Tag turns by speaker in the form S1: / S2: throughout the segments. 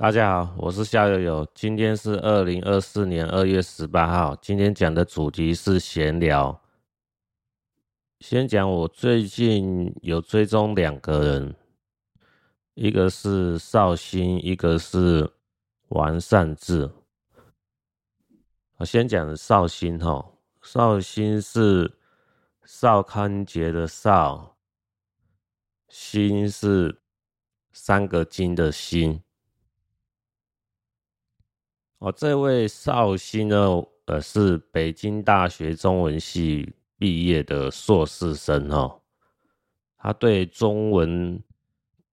S1: 大家好，我是夏游游，今天是二零二四年二月十八号。今天讲的主题是闲聊。先讲我最近有追踪两个人，一个是绍兴，一个是王善志。我先讲绍兴哈，绍兴是邵康节的邵，兴是三个金的兴。哦，这位绍兴呢，呃，是北京大学中文系毕业的硕士生哦。他对中文、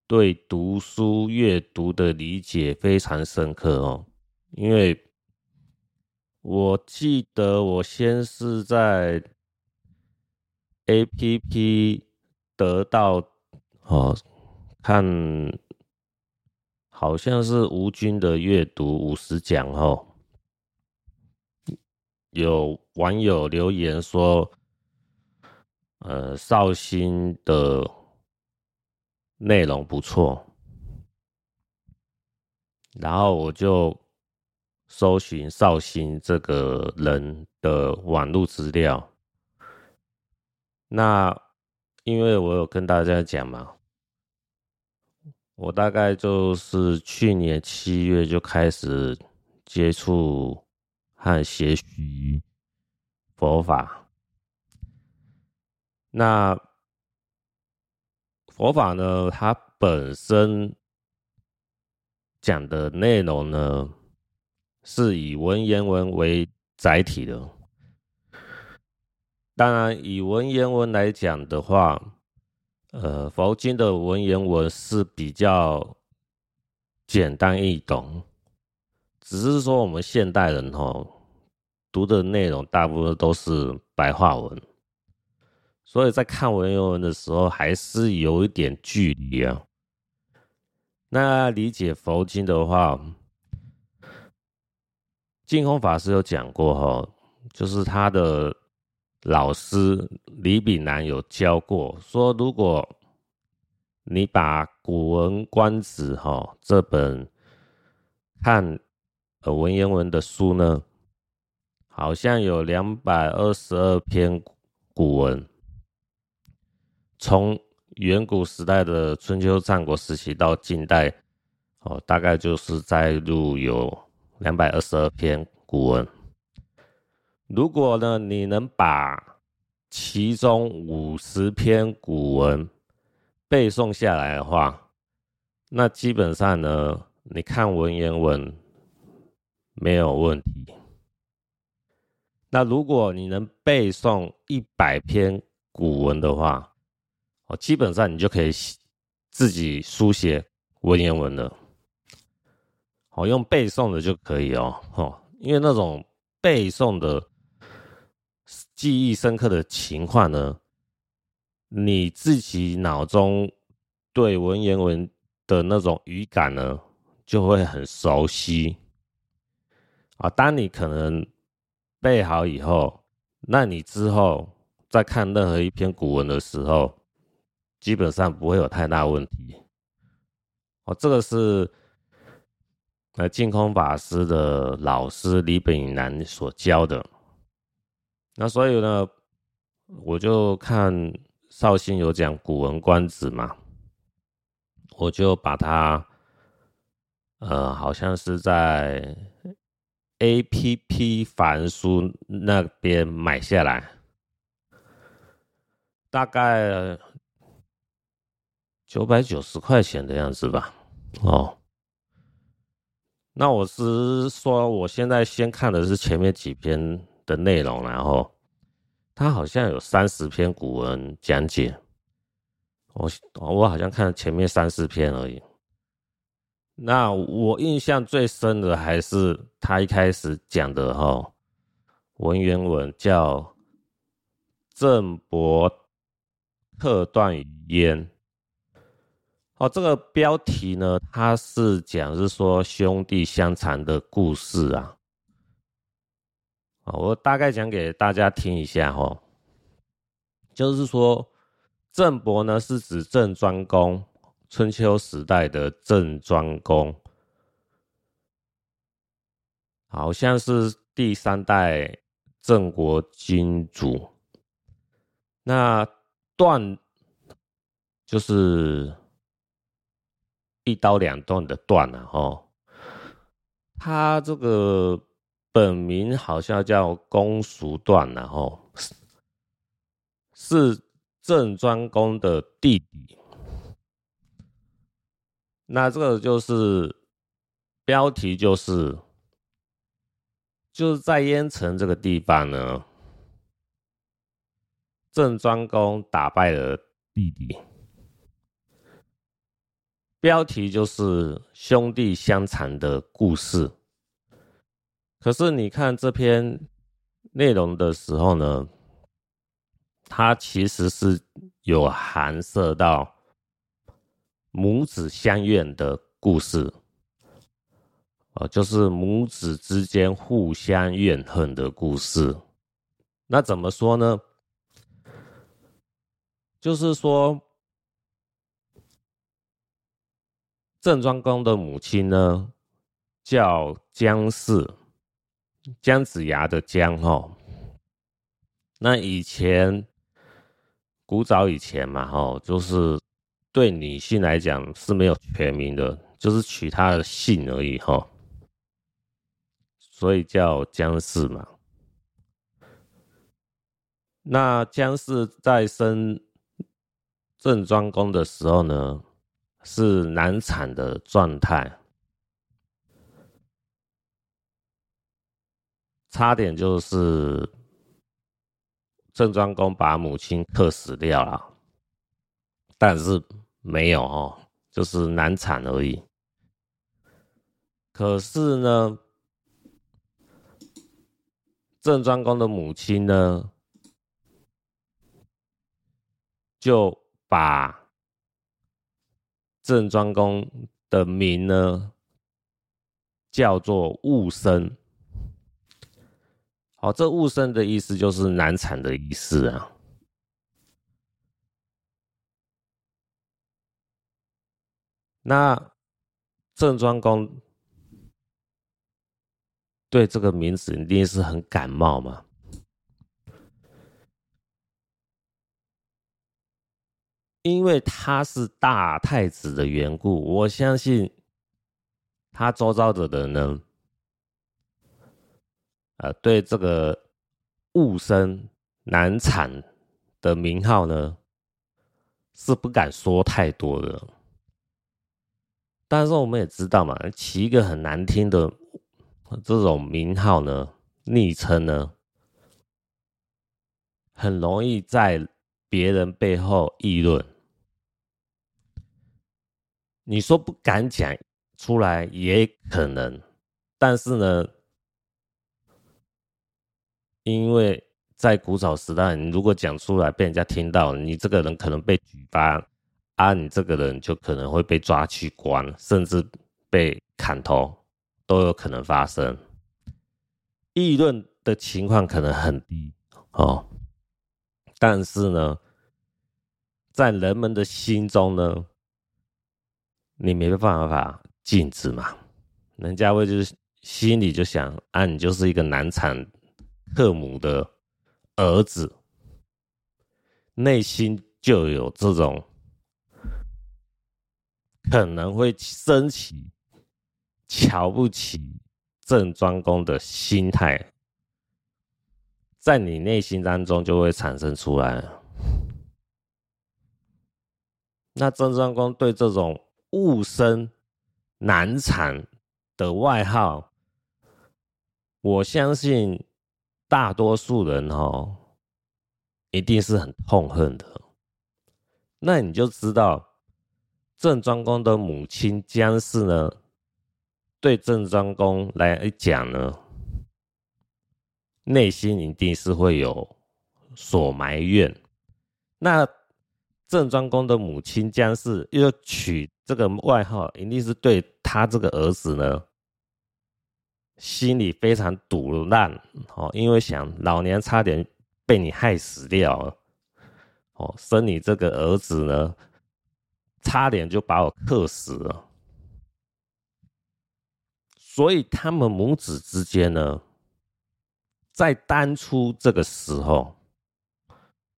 S1: 对读书阅读的理解非常深刻哦。因为我记得我先是在 APP 得到哦看。好像是吴军的阅读五十讲哦，有网友留言说，呃，绍兴的内容不错，然后我就搜寻绍兴这个人的网络资料。那因为我有跟大家讲嘛。我大概就是去年七月就开始接触和学习佛法。那佛法呢，它本身讲的内容呢，是以文言文为载体的。当然，以文言文来讲的话。呃，佛经的文言文是比较简单易懂，只是说我们现代人哦，读的内容大部分都是白话文，所以在看文言文的时候还是有一点距离啊。那理解佛经的话，净空法师有讲过哈，就是他的。老师李炳南有教过，说如果你把《古文观止》哈这本看呃文言文的书呢，好像有两百二十二篇古文，从远古时代的春秋战国时期到近代，哦，大概就是在录有两百二十二篇古文。如果呢，你能把其中五十篇古文背诵下来的话，那基本上呢，你看文言文没有问题。那如果你能背诵一百篇古文的话，哦，基本上你就可以自己书写文言文了。好，用背诵的就可以哦，哦，因为那种背诵的。记忆深刻的情况呢，你自己脑中对文言文的那种语感呢，就会很熟悉啊。当你可能背好以后，那你之后再看任何一篇古文的时候，基本上不会有太大问题。哦，这个是呃净空法师的老师李炳南所教的。那所以呢，我就看绍兴有讲《古文观止》嘛，我就把它，呃，好像是在 APP 凡书那边买下来，大概九百九十块钱的样子吧。哦，那我是说，我现在先看的是前面几篇。的内容，然后他好像有三十篇古文讲解，我我好像看了前面三四篇而已。那我印象最深的还是他一开始讲的哈文言文叫“郑伯克段于鄢”。哦，这个标题呢，他是讲是说兄弟相残的故事啊。我大概讲给大家听一下哈，就是说郑伯呢是指郑庄公，春秋时代的郑庄公。好像是第三代郑国君主。那段就是一刀两断的断了哈，他这个本名好像叫公叔段，然后是郑庄公的弟弟。那这个就是标题，就是就是在燕城这个地方呢。郑庄公打败了弟弟，标题就是兄弟相残的故事。可是你看这篇内容的时候呢，它其实是有含涉到母子相怨的故事，哦，就是母子之间互相怨恨的故事。那怎么说呢？就是说，郑庄公的母亲呢，叫姜氏，姜子牙的姜哦。那以前古早以前嘛，吼，就是对女性来讲是没有全名的，就是取她的姓而已，吼。所以叫姜氏嘛。那姜氏在生。郑庄公的时候呢，是难产的状态，差点就是郑庄公把母亲克死掉了，但是没有哦，就是难产而已。可是呢，郑庄公的母亲呢，就。把郑庄公的名呢叫做戊生，好，这戊生的意思就是难产的意思啊。那郑庄公对这个名字一定是很感冒嘛。因为他是大太子的缘故，我相信他周遭的人呢，呃，对这个戊生难产的名号呢，是不敢说太多的。但是我们也知道嘛，起一个很难听的这种名号呢，昵称呢，很容易在别人背后议论。你说不敢讲出来也可能，但是呢，因为在古早时代，你如果讲出来被人家听到，你这个人可能被举报，啊，你这个人就可能会被抓去关，甚至被砍头都有可能发生。议论的情况可能很低哦，但是呢，在人们的心中呢。你没办法禁止嘛？人家会就是心里就想啊，你就是一个难产克母的儿子，内心就有这种可能会升起瞧不起郑庄公的心态，在你内心当中就会产生出来。那郑庄公对这种。物生难产的外号，我相信大多数人哦，一定是很痛恨的。那你就知道郑庄公的母亲姜氏呢，对郑庄公来讲呢，内心一定是会有所埋怨。那郑庄公的母亲姜氏又取。这个外号一定是对他这个儿子呢，心里非常堵烂哦，因为想老娘差点被你害死掉。了哦，生你这个儿子呢，差点就把我克死了，所以他们母子之间呢，在当初这个时候，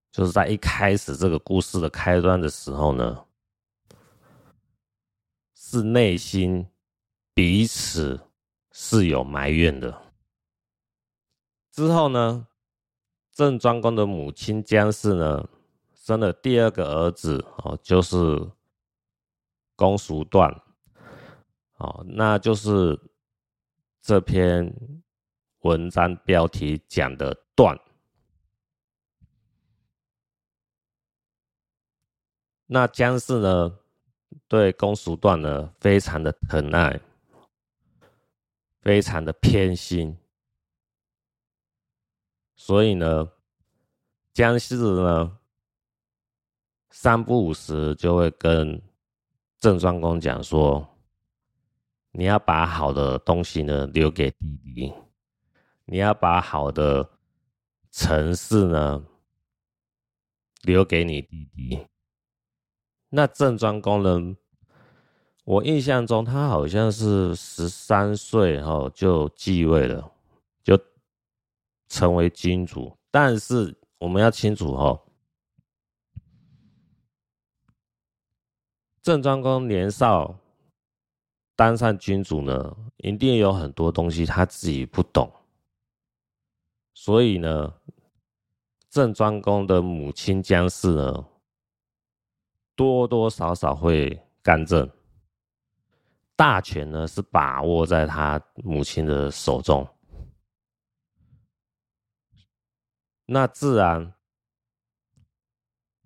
S1: 就是在一开始这个故事的开端的时候呢，是内心彼此是有埋怨的。之后呢，郑庄公的母亲姜氏呢，生了第二个儿子哦，就是公叔段，哦，那就是这篇文章标题讲的段。那姜氏呢，对公叔段呢，非常的疼爱，非常的偏心。所以呢，姜氏呢，三不五时就会跟郑庄公讲说：“你要把好的东西呢留给弟弟，你要把好的城市呢留给你弟弟。”那郑庄公呢，我印象中他好像是十三岁后就继位了。就成为君主，但是我们要清楚哦，郑庄公年少当上君主呢，一定有很多东西他自己不懂，所以呢，郑庄公的母亲姜氏呢，多多少少会干政，大权呢是把握在他母亲的手中。那自然，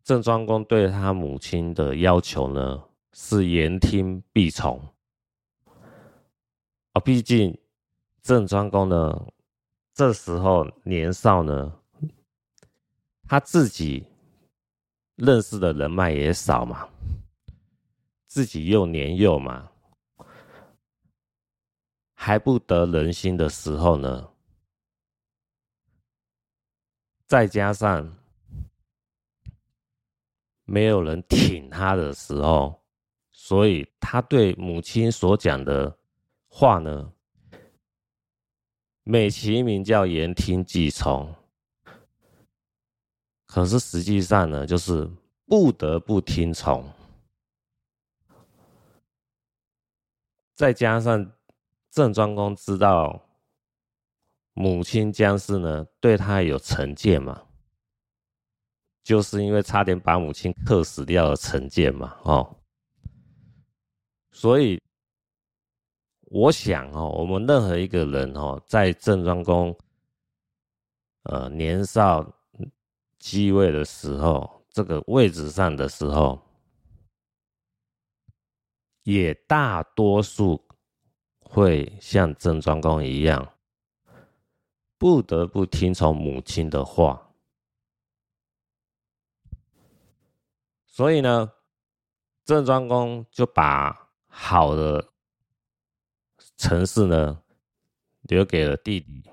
S1: 郑庄公对他母亲的要求呢，是言听必从。啊，毕竟郑庄公呢，这时候年少呢，他自己认识的人脉也少嘛，自己又年幼嘛，还不得人心的时候呢。再加上没有人挺他的时候，所以他对母亲所讲的话呢，美其名叫言听计从，可是实际上呢，就是不得不听从。再加上郑庄公知道。母亲姜氏呢，对他有成见嘛，就是因为差点把母亲克死掉的成见嘛，哦，所以我想哦，我们任何一个人哦，在郑庄公呃年少继位的时候，这个位置上的时候，也大多数会像郑庄公一样。不得不听从母亲的话，所以呢，郑庄公就把好的城市呢留给了弟弟。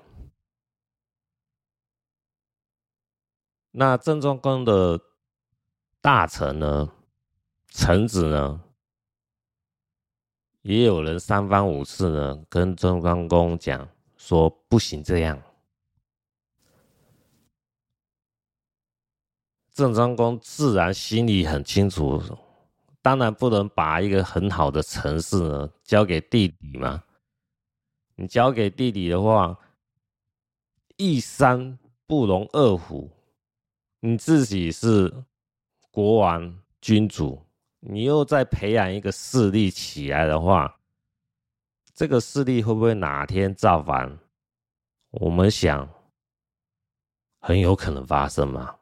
S1: 那郑庄公的大臣呢，臣子呢，也有人三番五次呢跟郑庄公讲说不行这样。郑庄公自然心里很清楚，当然不能把一个很好的城市呢交给弟弟嘛。你交给弟弟的话，一山不容二虎。你自己是国王君主，你又再培养一个势力起来的话，这个势力会不会哪天造反？我们想，很有可能发生嘛。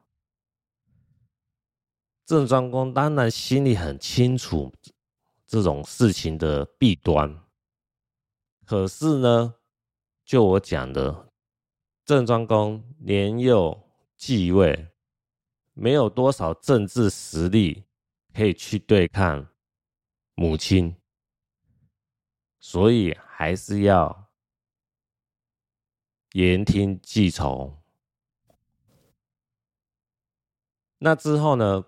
S1: 郑庄公当然心里很清楚这种事情的弊端，可是呢，就我讲的，郑庄公年幼继位，没有多少政治实力可以去对抗母亲，所以还是要言听计从。那之后呢？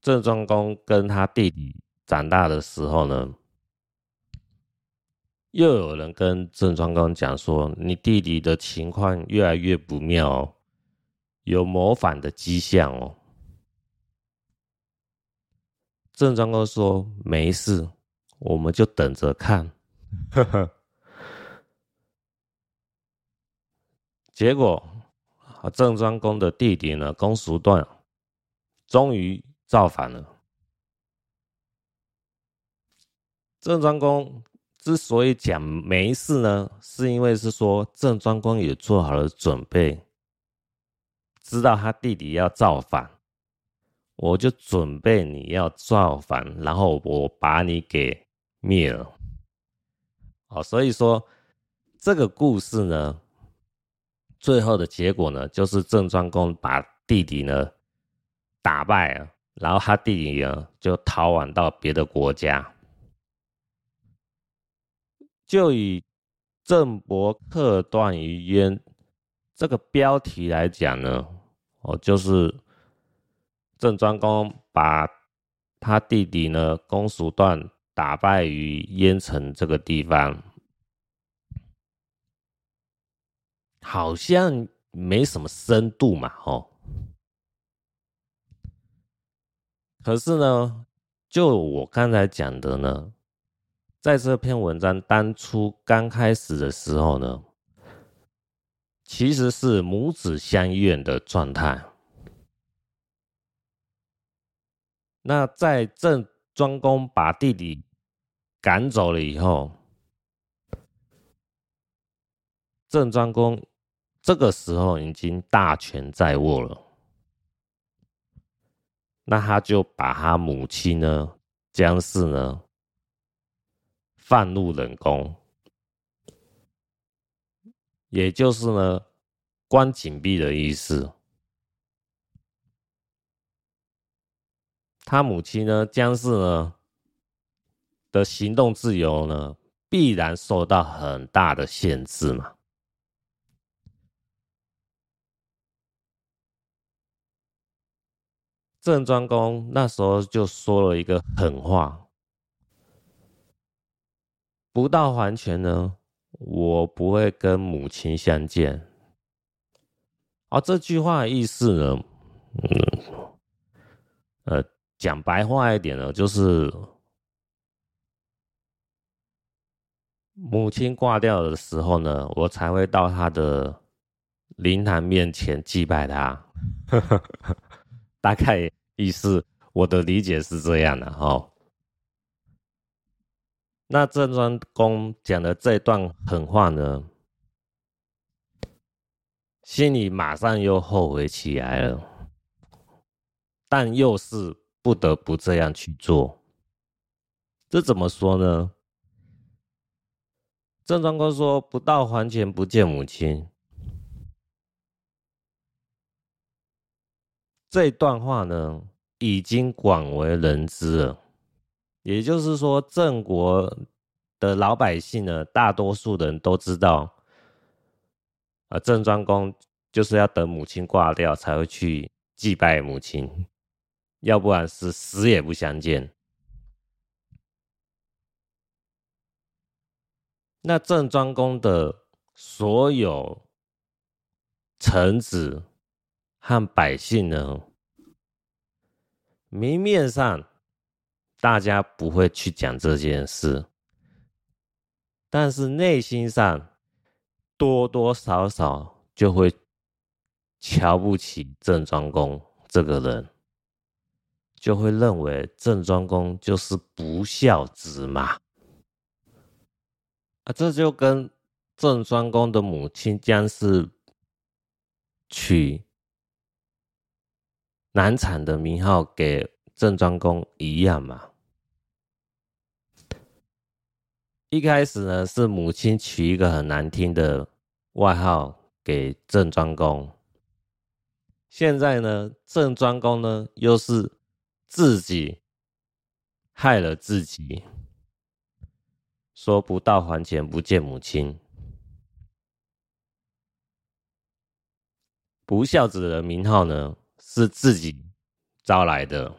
S1: 郑庄公跟他弟弟长大的时候呢，又有人跟郑庄公讲说：“你弟弟的情况越来越不妙，有谋反的迹象哦。”郑庄公说：“没事，我们就等着看。”结果，郑庄公的弟弟呢，公叔段，终于造反了。郑庄公之所以讲没事呢，是因为是说郑庄公也做好了准备，知道他弟弟要造反，我就准备你要造反，然后我把你给灭了。哦，所以说这个故事呢，最后的结果呢，就是郑庄公把弟弟呢打败了，然后他弟弟呢就逃亡到别的国家。就以“郑伯克段于鄢”这个标题来讲呢，哦，就是郑庄公把他弟弟呢公叔段打败于鄢城这个地方，好像没什么深度嘛，哦。可是呢，就我刚才讲的呢。在这篇文章当初刚开始的时候呢，其实是母子相怨的状态。那在郑庄公把弟弟赶走了以后，郑庄公这个时候已经大权在握了，那他就把他母亲呢，姜氏呢。放入冷宫，也就是呢，关紧闭的意思。他母亲呢，姜氏呢的行动自由呢，必然受到很大的限制嘛。郑庄公那时候就说了一个狠话。不到黄泉呢，我不会跟母亲相见。而这句话的意思呢，嗯，呃，讲白话一点呢，就是母亲挂掉的时候呢，我才会到她的灵堂面前祭拜她。大概意思，我的理解是这样的哈。那郑庄公讲的这段狠话呢，心里马上又后悔起来了，但又是不得不这样去做。这怎么说呢？郑庄公说：“不到黄泉不见母亲。”这段话呢，已经广为人知了。也就是说，郑国的老百姓呢，大多数人都知道，啊，郑庄公就是要等母亲挂掉才会去祭拜母亲，要不然是死也不相见。那郑庄公的所有臣子和百姓呢，明面上。大家不会去讲这件事，但是内心上多多少少就会瞧不起郑庄公这个人，就会认为郑庄公就是不孝子嘛。啊，这就跟郑庄公的母亲姜氏取难产的名号给郑庄公一样嘛。一开始呢，是母亲取一个很难听的外号给郑庄公。现在呢，郑庄公呢又是自己害了自己，说不到还钱不见母亲，不孝子的名号呢是自己招来的。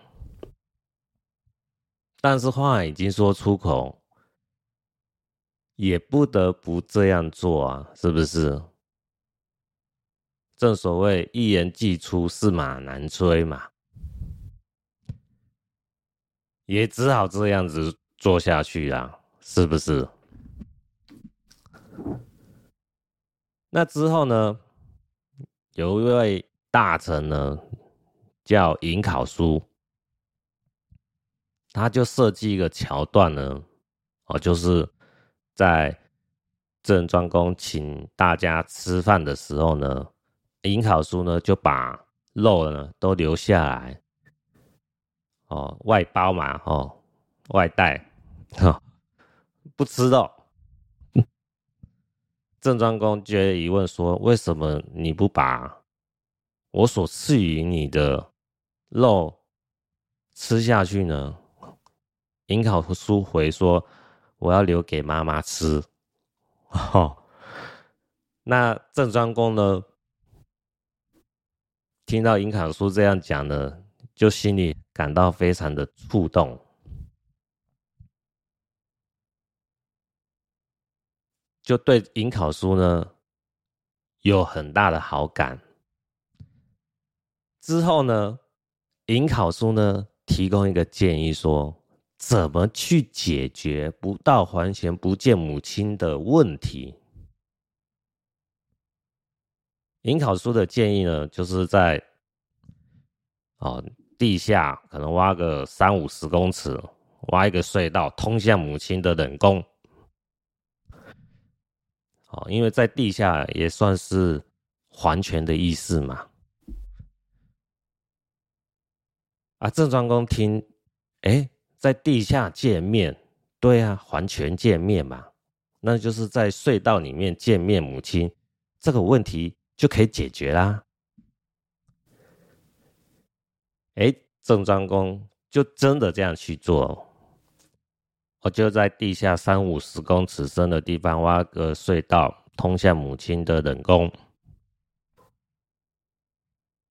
S1: 但是话已经说出口，也不得不这样做啊，是不是？正所谓一言既出，驷马难追嘛，也只好这样子做下去啦，是不是？那之后呢，有一位大臣呢，叫尹考叔，他就设计一个桥段呢，哦，就是在郑庄公请大家吃饭的时候呢，尹考叔呢就把肉呢都留下来，哦，外包嘛，哦，外带，哦，不吃肉。郑庄公就疑问说：“为什么你不把我所赐予你的肉吃下去呢？”尹考叔回说：“我要留给妈妈吃。”哦，那郑庄公呢？听到尹考叔这样讲呢，就心里感到非常的触动。就对尹考叔呢有很大的好感。之后呢，尹考叔呢提供一个建议说，怎么去解决不到还钱不见母亲的问题？尹考叔的建议呢，就是在哦地下可能挖个三五十公尺，挖一个隧道通向母亲的冷宫。哦，因为在地下也算是还权的意思嘛。啊，郑庄公听，哎，在地下见面，对啊，还权见面嘛，那就是在隧道里面见面，母亲这个问题就可以解决啦。哎，郑庄公就真的这样去做。我就在地下三五十公尺深的地方挖个隧道，通向母亲的冷宫。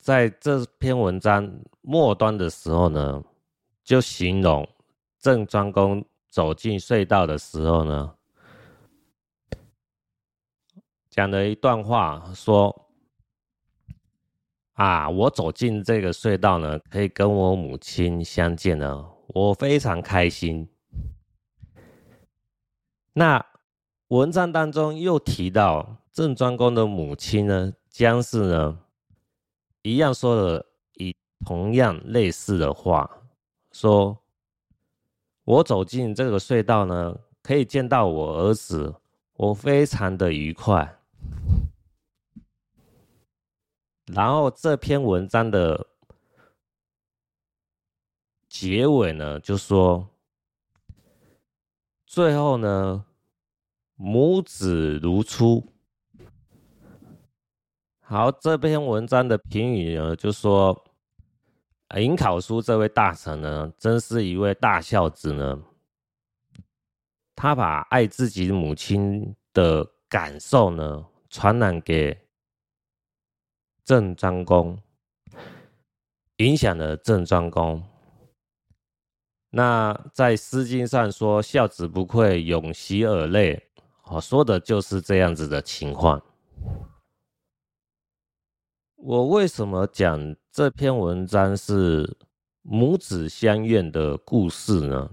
S1: 在这篇文章末端的时候呢，就形容郑庄公走进隧道的时候呢，讲了一段话，说：“啊，我走进这个隧道呢，可以跟我母亲相见呢，我非常开心。”那文章当中又提到郑庄公的母亲呢，姜氏呢，一样说了以同样类似的话，说：“我走进这个隧道呢，可以见到我儿子，我非常的愉快。”然后这篇文章的结尾呢，就说。最后呢，母子如初。好，这篇文章的评语呢，就说尹考叔这位大臣呢，真是一位大孝子呢。他把爱自己母亲的感受呢，传染给郑庄公，影响了郑庄公。那在《诗经》上说“孝子不愧，永息尔泪”，哦，说的就是这样子的情况。我为什么讲这篇文章是母子相怨的故事呢？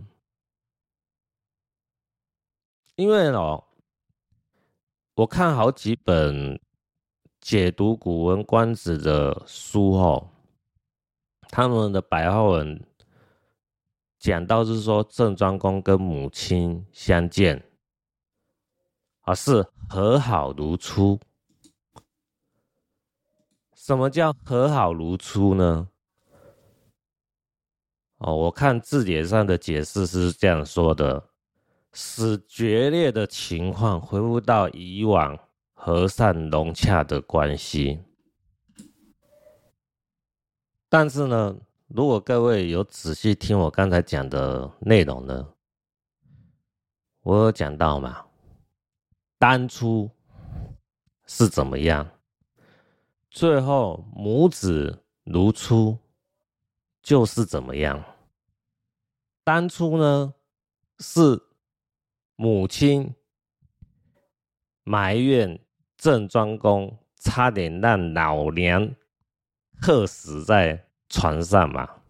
S1: 因为哦，我看好几本解读《古文观止》的书哦，他们的白话文。讲到是说郑庄公跟母亲相见，而是和好如初。什么叫和好如初呢？哦，我看字典上的解释是这样说的：使决裂的情况恢复到以往和善融洽的关系。但是呢，如果各位有仔细听我刚才讲的内容呢，我有讲到嘛，当初是怎么样，最后母子如初就是怎么样。当初呢是母亲埋怨郑庄公差点让老娘客死在床上嘛，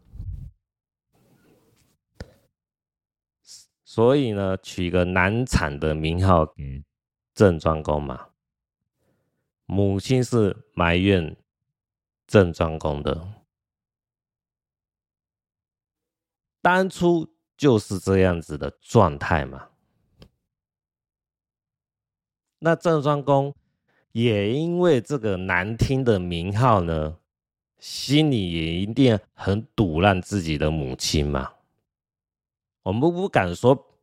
S1: 所以呢取个难产的名号给郑庄公嘛。母亲是埋怨郑庄公的，当初就是这样子的状态嘛。那郑庄公也因为这个难听的名号呢，心里也一定很堵烂自己的母亲嘛。我们不敢说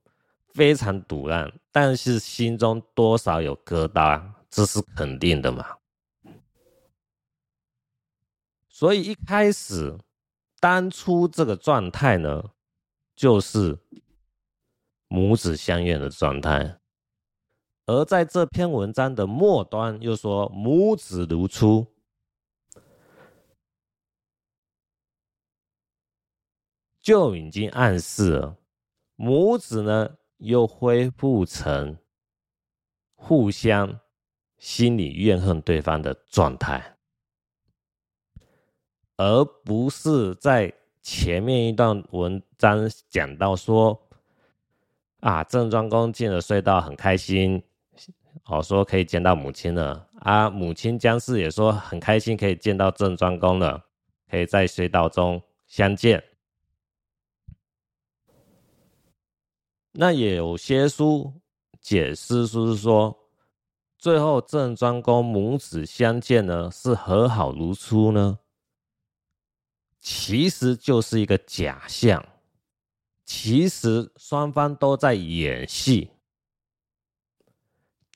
S1: 非常堵烂，但是心中多少有疙瘩。啊这是肯定的嘛？所以一开始，当初这个状态呢，就是母子相怨的状态。而在这篇文章的末端又说母子如初，就已经暗示了母子呢又恢复成互相。心里怨恨对方的状态，而不是在前面一段文章讲到说，啊，郑庄公进了隧道很开心，哦，说可以见到母亲了啊，母亲姜氏也说很开心可以见到郑庄公了，可以在隧道中相见。那也有些书解释就是说。最后，郑庄公母子相见呢，是和好如初呢？其实就是一个假象，其实双方都在演戏，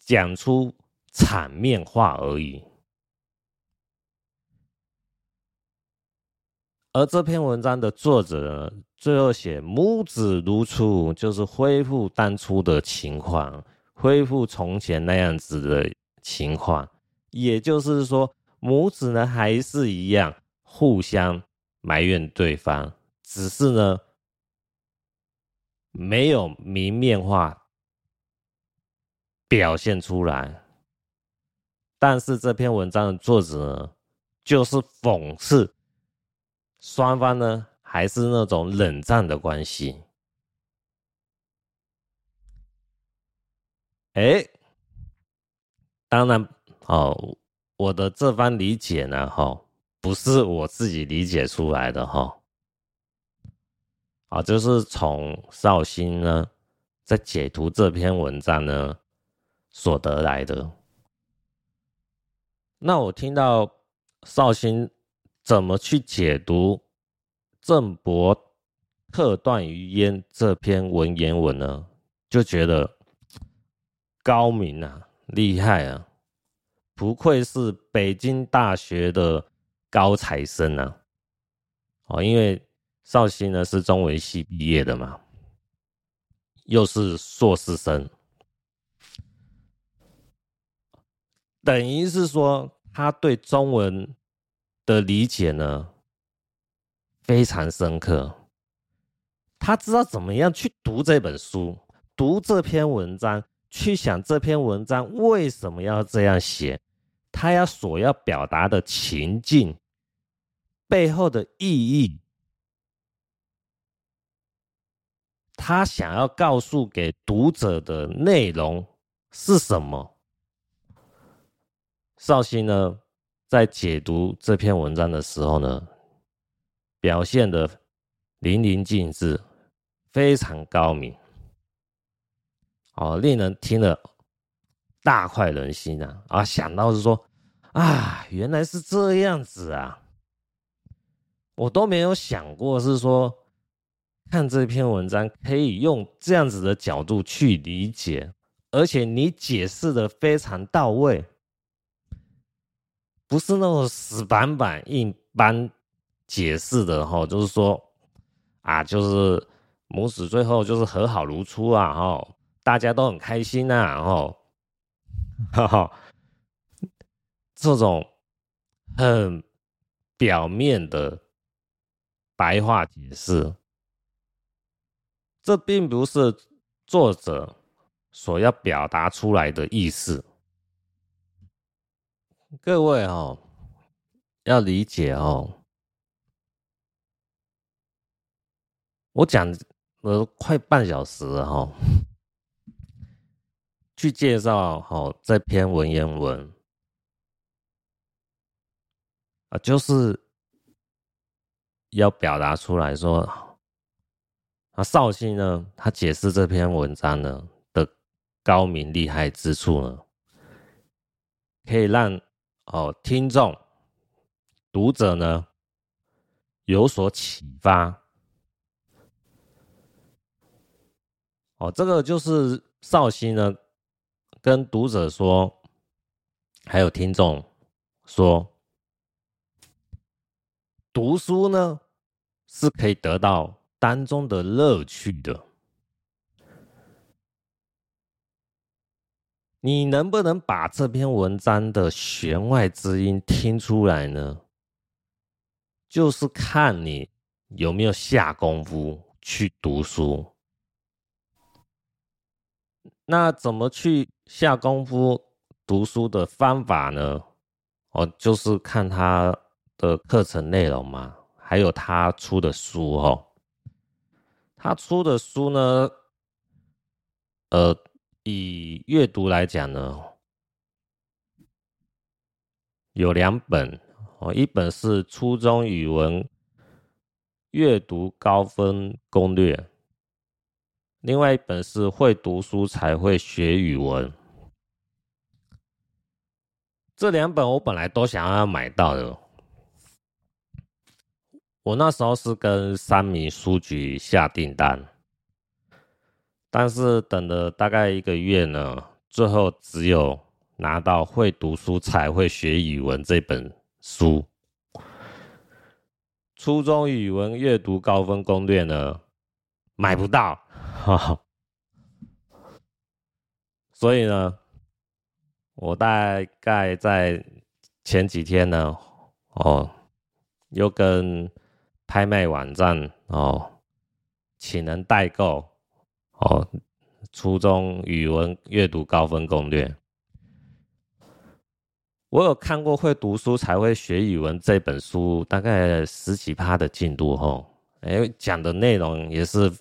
S1: 讲出场面话而已。而这篇文章的作者呢，最后写母子如初，就是恢复当初的情况。恢复从前那样子的情况，也就是说，母子呢还是一样互相埋怨对方，只是呢没有明面化表现出来。但是这篇文章的作者呢，就是讽刺双方呢还是那种冷战的关系。哎，当然，哦，我的这番理解呢，哈，不是我自己理解出来的，哈，啊，就是从绍兴呢在解读这篇文章呢所得来的。那我听到绍兴怎么去解读郑伯克段于鄢这篇文言文呢，就觉得。高明啊，厉害啊！不愧是北京大学的高材生啊！哦，因为绍兴呢是中文系毕业的嘛，又是硕士生，等于是说他对中文的理解呢非常深刻，他知道怎么样去读这本书，读这篇文章。去想这篇文章为什么要这样写，他要所要表达的情境背后的意义，他想要告诉给读者的内容是什么？绍兴呢，在解读这篇文章的时候呢，表现的淋漓尽致，非常高明。哦，令人听了大快人心啊！啊，想到是说啊，原来是这样子啊，我都没有想过是说看这篇文章可以用这样子的角度去理解，而且你解释的非常到位，不是那种死板板硬搬解释的哈，就是说啊，就是母子最后就是和好如初啊，哈。大家都很开心呐、啊，然后，哈哈，这种很表面的白话解释，这并不是作者所要表达出来的意思。各位哦，要理解哦，我讲了快半小时了哦，去介绍哦这篇文言文啊，就是要表达出来说。那绍兴呢？他解释这篇文章呢的高明厉害之处呢，可以让哦听众、读者呢有所启发。哦，这个就是绍兴呢跟读者说，还有听众说，读书呢是可以得到。当中的乐趣的，你能不能把这篇文章的弦外之音听出来呢？就是看你有没有下功夫去读书。那怎么去下功夫读书的方法呢？哦，就是看他的课程内容嘛，还有他出的书哦。他出的书呢，呃，以阅读来讲呢，有两本哦，一本是《初中语文阅读高分攻略》，另外一本是《会读书才会学语文》。这两本我本来都想要买到的。我那时候是跟三民书局下订单，但是等了大概一个月呢，最后只有拿到《会读书才会学语文》这本书，《初中语文阅读高分攻略》呢买不到，哈哈，所以呢，我大概在前几天呢，哦，又跟拍卖网站哦，请人代购哦，初中语文阅读高分攻略。我有看过，会读书才会学语文这本书，大概十几趴的进度哦，哎，讲的内容也是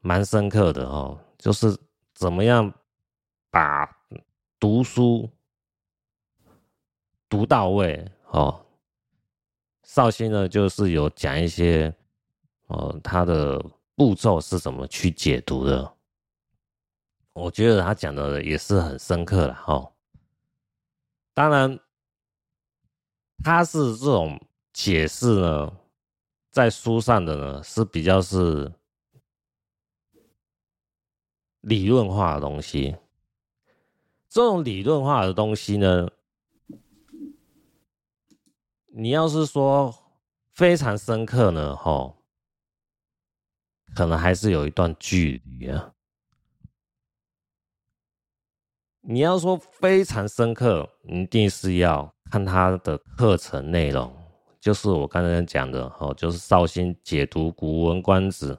S1: 蛮深刻的哦，就是怎么样把读书读到位哦。绍兴呢，就是有讲一些，哦，他的步骤是怎么去解读的。我觉得他讲的也是很深刻了哈。当然，他是这种解释呢，在书上的呢是比较是理论化的东西。这种理论化的东西呢。你要是说非常深刻呢，吼，可能还是有一段距离啊。你要说非常深刻，一定是要看他的课程内容，就是我刚才讲的，吼，就是绍兴解读《古文观止》，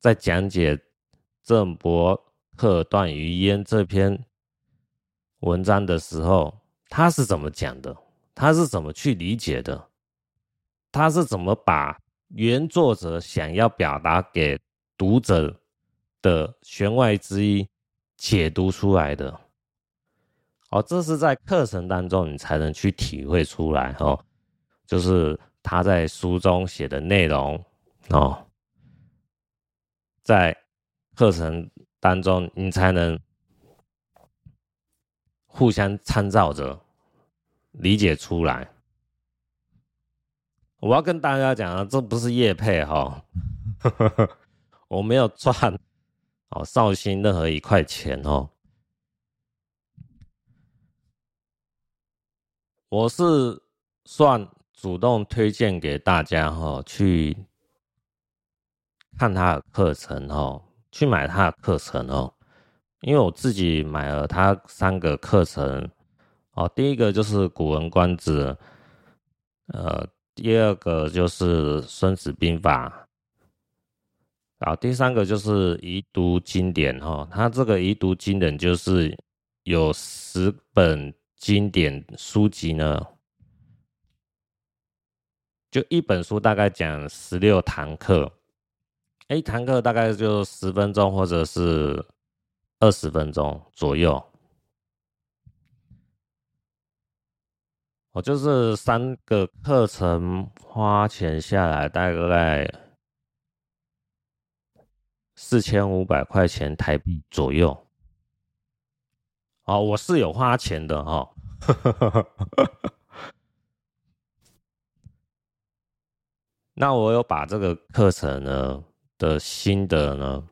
S1: 在讲解郑伯克段于鄢这篇文章的时候，他是怎么讲的？他是怎么去理解的？他是怎么把原作者想要表达给读者的弦外之音解读出来的？哦，这是在课程当中你才能去体会出来哦。就是他在书中写的内容哦，在课程当中你才能互相参照着。理解出来，我要跟大家讲啊，这不是业配哈，我没有赚哦绍兴任何一块钱哦，我是算主动推荐给大家哈，去看他的课程哦，去买他的课程哦，因为我自己买了他三个课程。哦，第一个就是《古文观止》，呃，第二个就是《孙子兵法》，然后，第三个就是遗读经典哈，他这个遗读经典就是有十本经典书籍呢，就一本书大概讲十六堂课，一堂课大概就十分钟或者是二十分钟左右，我就是三个课程花钱下来大概。四千五百块钱台币左右，哦，我是有花钱的哈。那我有把这个课程呢的心得呢，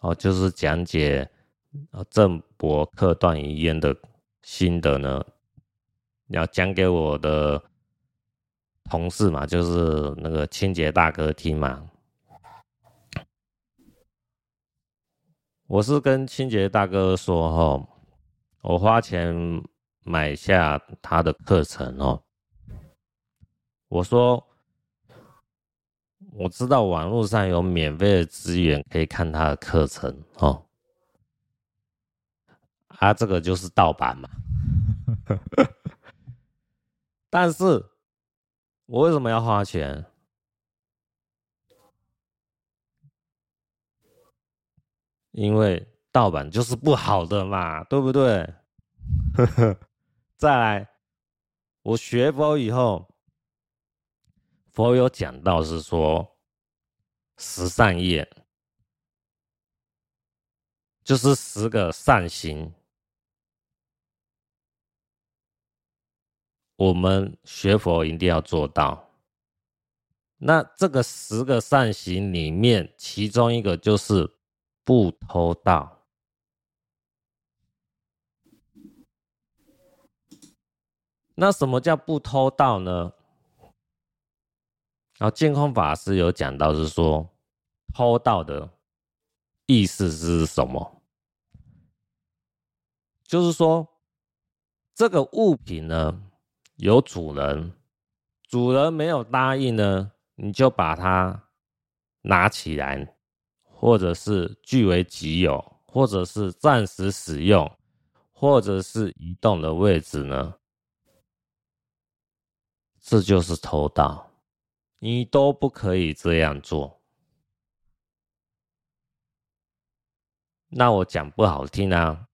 S1: 哦，就是讲解郑伯克段遗言的心得呢，要讲给我的同事嘛，就是那个清洁大哥听嘛。我是跟清洁大哥说哈，我花钱买下他的课程哦。我说我知道网络上有免费的资源可以看他的课程哦，啊，这个就是盗版嘛。但是，我为什么要花钱？因为盗版就是不好的嘛，对不对？再来，我学佛以后，佛有讲到是说十善业，就是十个善行，我们学佛一定要做到。那这个十个善行里面，其中一个就是。不偷盗。那什么叫不偷盗呢？然后净空法师有讲到，是说偷盗的意思是什么？就是说这个物品呢，有主人，主人没有答应呢，你就把它拿起来。或者是据为己有，或者是暂时使用，或者是移动的位置呢？这就是偷盗，你都不可以这样做。那我讲不好听啊，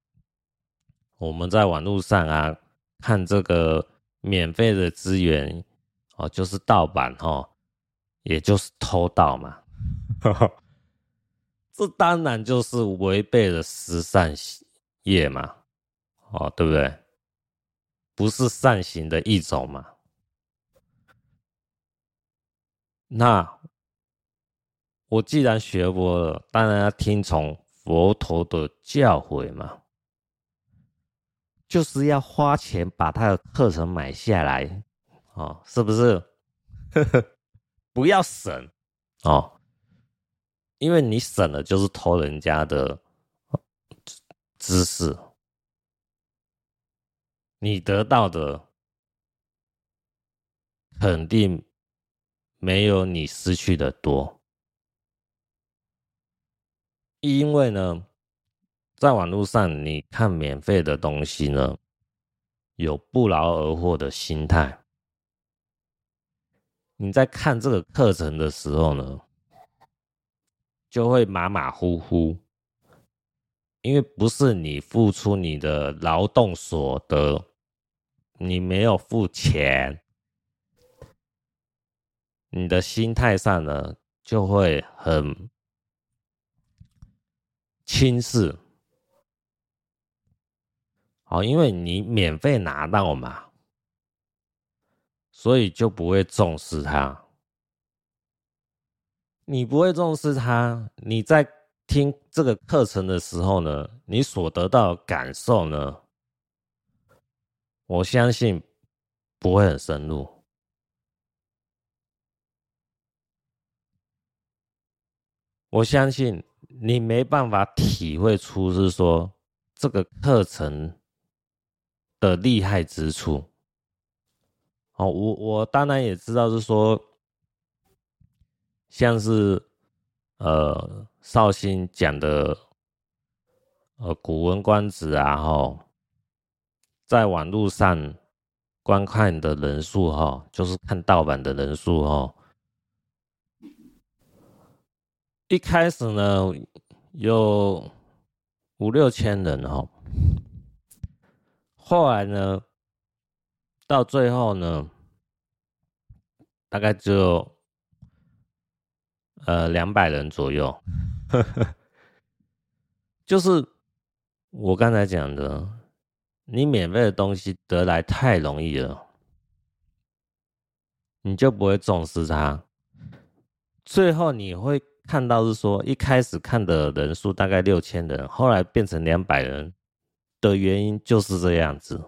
S1: 我们在网络上啊看这个免费的资源哦，就是盗版哦，也就是偷盗嘛。这当然就是违背了十善业嘛，哦，对不对？不是善行的一种嘛。那我既然学佛了，当然要听从佛陀的教诲嘛，就是要花钱把他的课程买下来，哦，是不是？不要省哦。因为你省了，就是偷人家的知识，你得到的肯定没有你失去的多。因为呢，在网络上你看免费的东西呢，有不劳而获的心态。你在看这个课程的时候呢，就会马马虎虎，因为不是你付出你的劳动所得，你没有付钱，你的心态上呢就会很轻视。好，因为你免费拿到嘛，所以就不会重视它。你不会重视它，你在听这个课程的时候呢，你所得到的感受呢，我相信不会很深入。我相信你没办法体会出是说这个课程的厉害之处。哦，我我当然也知道是说。像是，呃绍兴讲的呃《古文观止》啊，吼，在网络上观看的人数哈，就是看盗版的人数哈，一开始呢有五六千人哈，后来呢到最后呢。大概只有呃两百人左右，就是我刚才讲的，你免费的东西得来太容易了，你就不会重视它。最后你会看到是说，一开始看的人数大概六千人，后来变成两百人的原因就是这样子，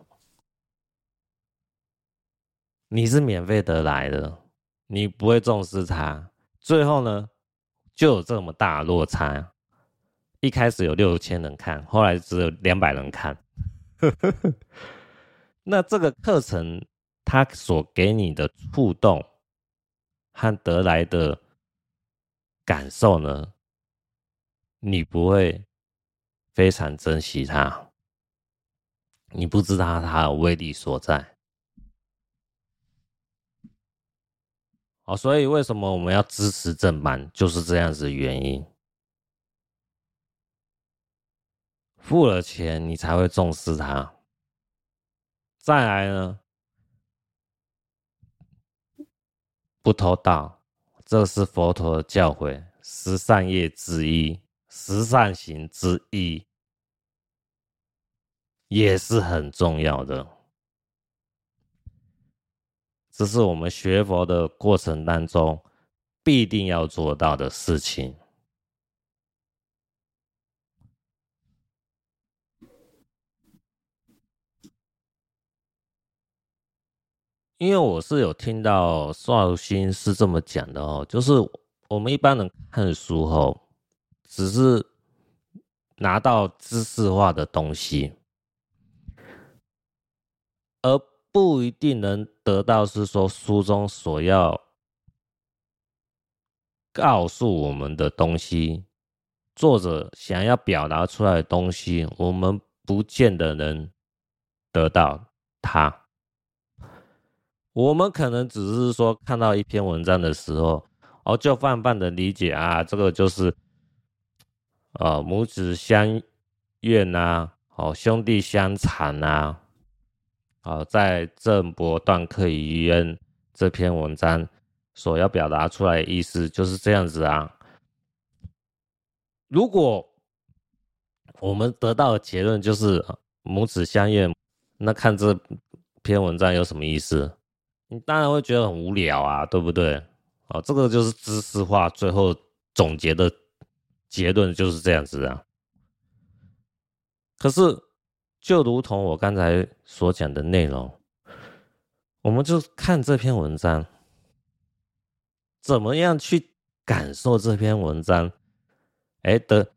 S1: 你是免费得来的。你不会重视它，最后呢，就有这么大落差。一开始有六千人看，后来只有两百人看。那这个课程它所给你的触动和得来的感受呢，你不会非常珍惜它，你不知道它的威力所在。哦，所以为什么我们要支持正版？就是这样子的原因。付了钱，你才会重视它。再来呢，不偷盗，这是佛陀的教诲，十善业之一，十善行之一，也是很重要的。这是我们学佛的过程当中必定要做到的事情。因为我是有听到绍兴是这么讲的哦，就是我们一般人看书后，只是拿到知识化的东西，而。不一定能得到，是说书中所要告诉我们的东西，作者想要表达出来的东西，我们不见得能得到它。我们可能只是说看到一篇文章的时候，哦，就泛泛的理解啊，这个就是，呃，母子相怨呐，哦，兄弟相残呐。好，在《郑伯断客遗恩》这篇文章所要表达出来的意思就是这样子啊。如果我们得到的结论就是母子相怨，那看这篇文章有什么意思？你当然会觉得很无聊啊，对不对？哦，这个就是知识化，最后总结的结论就是这样子啊。可是。就如同我刚才所讲的内容，我们就看这篇文章，怎么样去感受这篇文章，哎的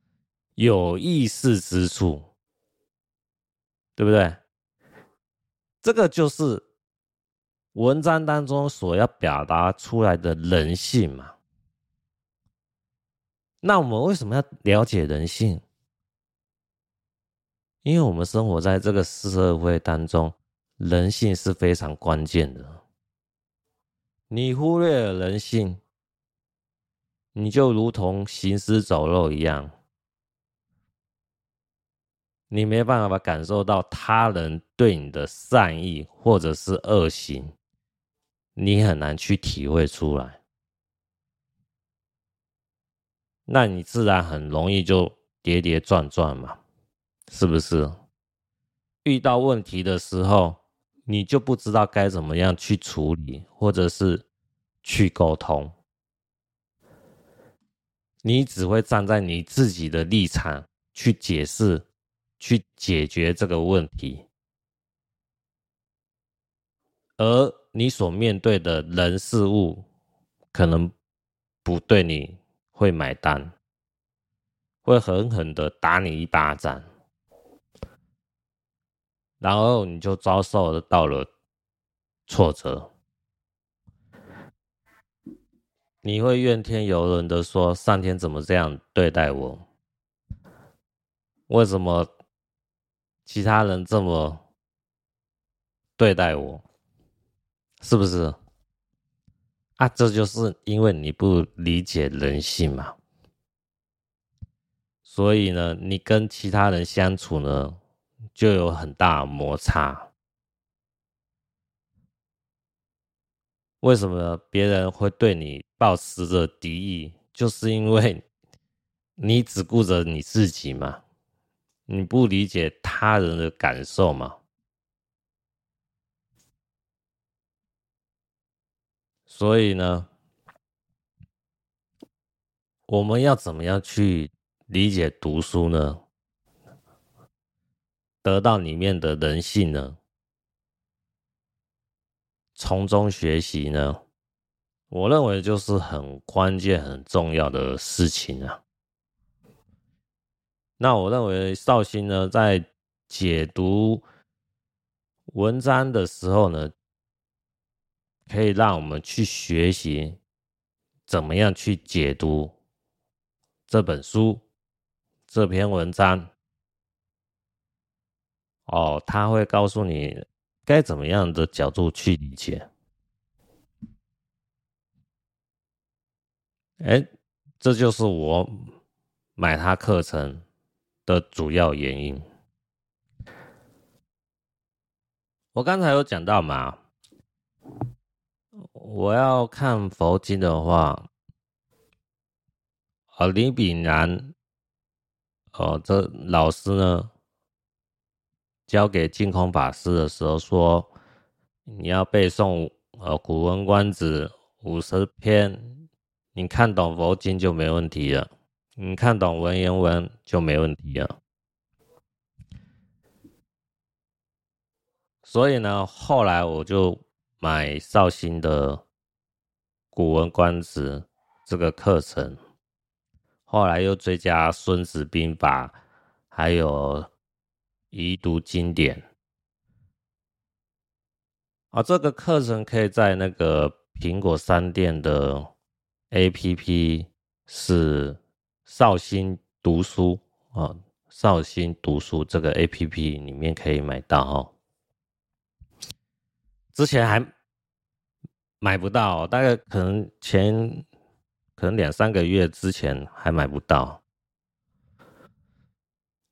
S1: 有意思之处，对不对？这个就是文章当中所要表达出来的人性嘛。那我们为什么要了解人性？因为我们生活在这个社会当中，人性是非常关键的。你忽略了人性，你就如同行尸走肉一样，你没办法感受到他人对你的善意或者是恶行，你很难去体会出来，那你自然很容易就跌跌撞撞嘛。是不是遇到问题的时候，你就不知道该怎么样去处理，或者是去沟通？你只会站在你自己的立场去解释、去解决这个问题，而你所面对的人事物可能不对你会买单，会狠狠的打你一巴掌。然后你就遭受到了挫折，你会怨天尤人的说，上天怎么这样对待我？为什么其他人这么对待我？是不是？啊，这就是因为你不理解人性嘛。所以呢，你跟其他人相处呢，就有很大摩擦。为什么别人会对你抱持着敌意？就是因为你只顾着你自己嘛，你不理解他人的感受嘛。所以呢，我们要怎么样去理解读书呢？得到里面的人性呢？从中学习呢？我认为就是很关键、很重要的事情啊。那我认为绍兴呢，在解读文章的时候呢，可以让我们去学习怎么样去解读这本书。这篇文章，哦，他会告诉你该怎么样的角度去理解。哎，这就是我买他课程的主要原因。我刚才有讲到嘛，我要看佛经的话，啊，李炳南。哦，这老师呢，教给净空法师的时候说，你要背诵呃《古文观止》五十篇，你看懂佛经就没问题了，你看懂文言文就没问题了。所以呢，后来我就买绍兴的《古文观止》这个课程。后来又追加《孙子兵法》，还有遗读经典。啊，这个课程可以在那个苹果商店的 APP 是绍兴读书啊，绍兴读书这个 APP 里面可以买到哦。之前还买不到，大概可能前。可能两三个月之前还买不到。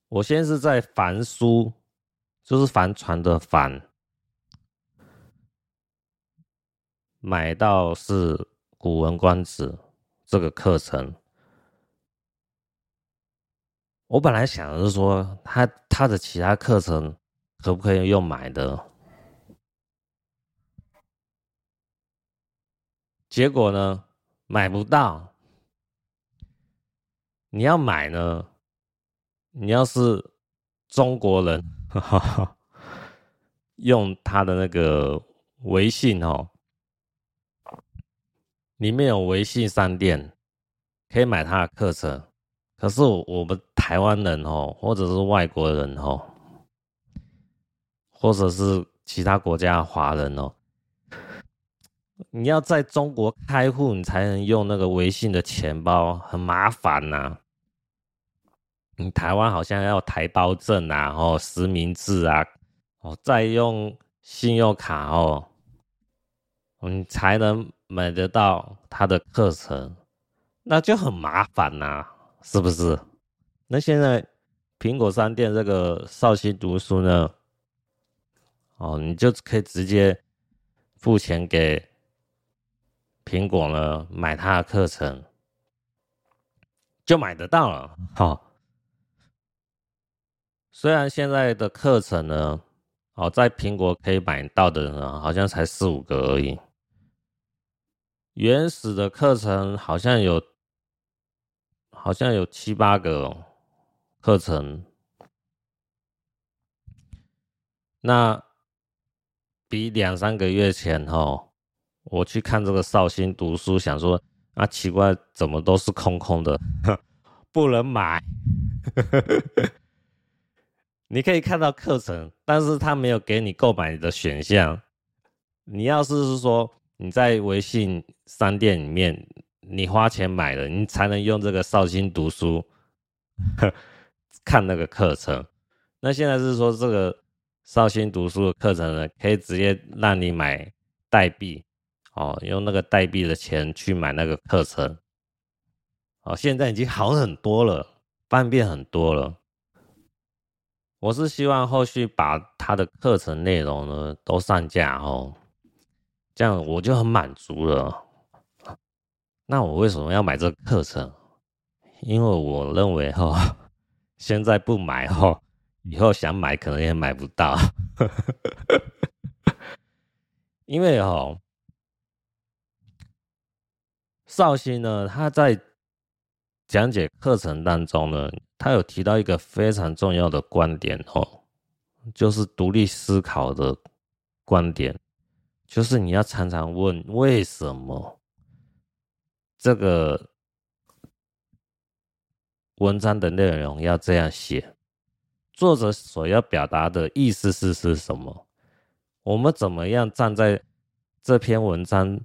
S1: 我现在是在凡书，就是帆船的帆，买到是《古文观止》这个课程。我本来想的是说，他他的其他课程可不可以用买的？结果呢？买不到，你要买呢？你要是中国人，用他的那个微信哦，里面有微信商店，可以买他的课程。可是我们台湾人哦，或者是外国人哦，或者是其他国家华人哦。你要在中国开户，你才能用那个微信的钱包，很麻烦呐。你台湾好像要台胞证啊，哦，实名制啊，哦，再用信用卡哦，你才能买得到他的课程，那就很麻烦呐，是不是？那现在苹果商店这个绍兴读书呢，哦，你就可以直接付钱给。苹果呢，买他的课程就买得到了。好，虽然现在的课程呢，哦，在苹果可以买到的人呢，好像才四五个而已。原始的课程好像有，好像有七八个课程，那比两三个月前哈。我去看这个绍兴读书，想说啊，奇怪，怎么都是空空的，不能买。你可以看到课程，但是他没有给你购买的选项。你要是是说你在微信商店里面，你花钱买的，你才能用这个绍兴读书 看那个课程。那现在是说这个绍兴读书的课程呢，可以直接让你买代币哦，用那个代币的钱去买那个课程。哦，现在已经好很多了，方便很多了。我是希望后续把他的课程内容呢都上架哦，这样我就很满足了。那我为什么要买这个课程？因为我认为哈，现在不买哈，以后想买可能也买不到。因为哈，绍兴呢，他在讲解课程当中呢，他有提到一个非常重要的观点哦，就是独立思考的观点，就是你要常常问为什么。这个文章的内容要这样写，作者所要表达的意思是是什么？我们怎么样站在这篇文章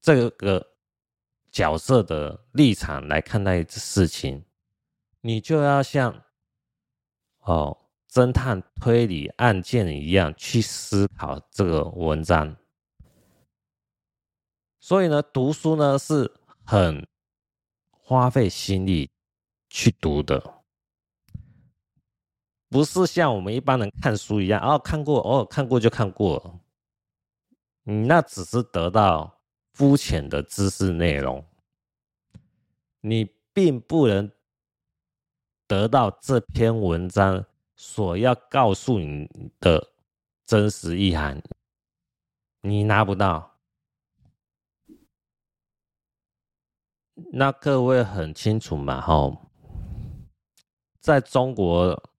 S1: 这个角色的立场来看待事情？你就要像哦侦探推理案件一样去思考这个文章。所以呢，读书呢是很花费心力去读的，不是像我们一般人看书一样，哦，看过，哦，看过就看过了。你那只是得到肤浅的知识内容，你并不能得到这篇文章所要告诉你的真实意涵，你拿不到。那各位很清楚嘛？吼，在中国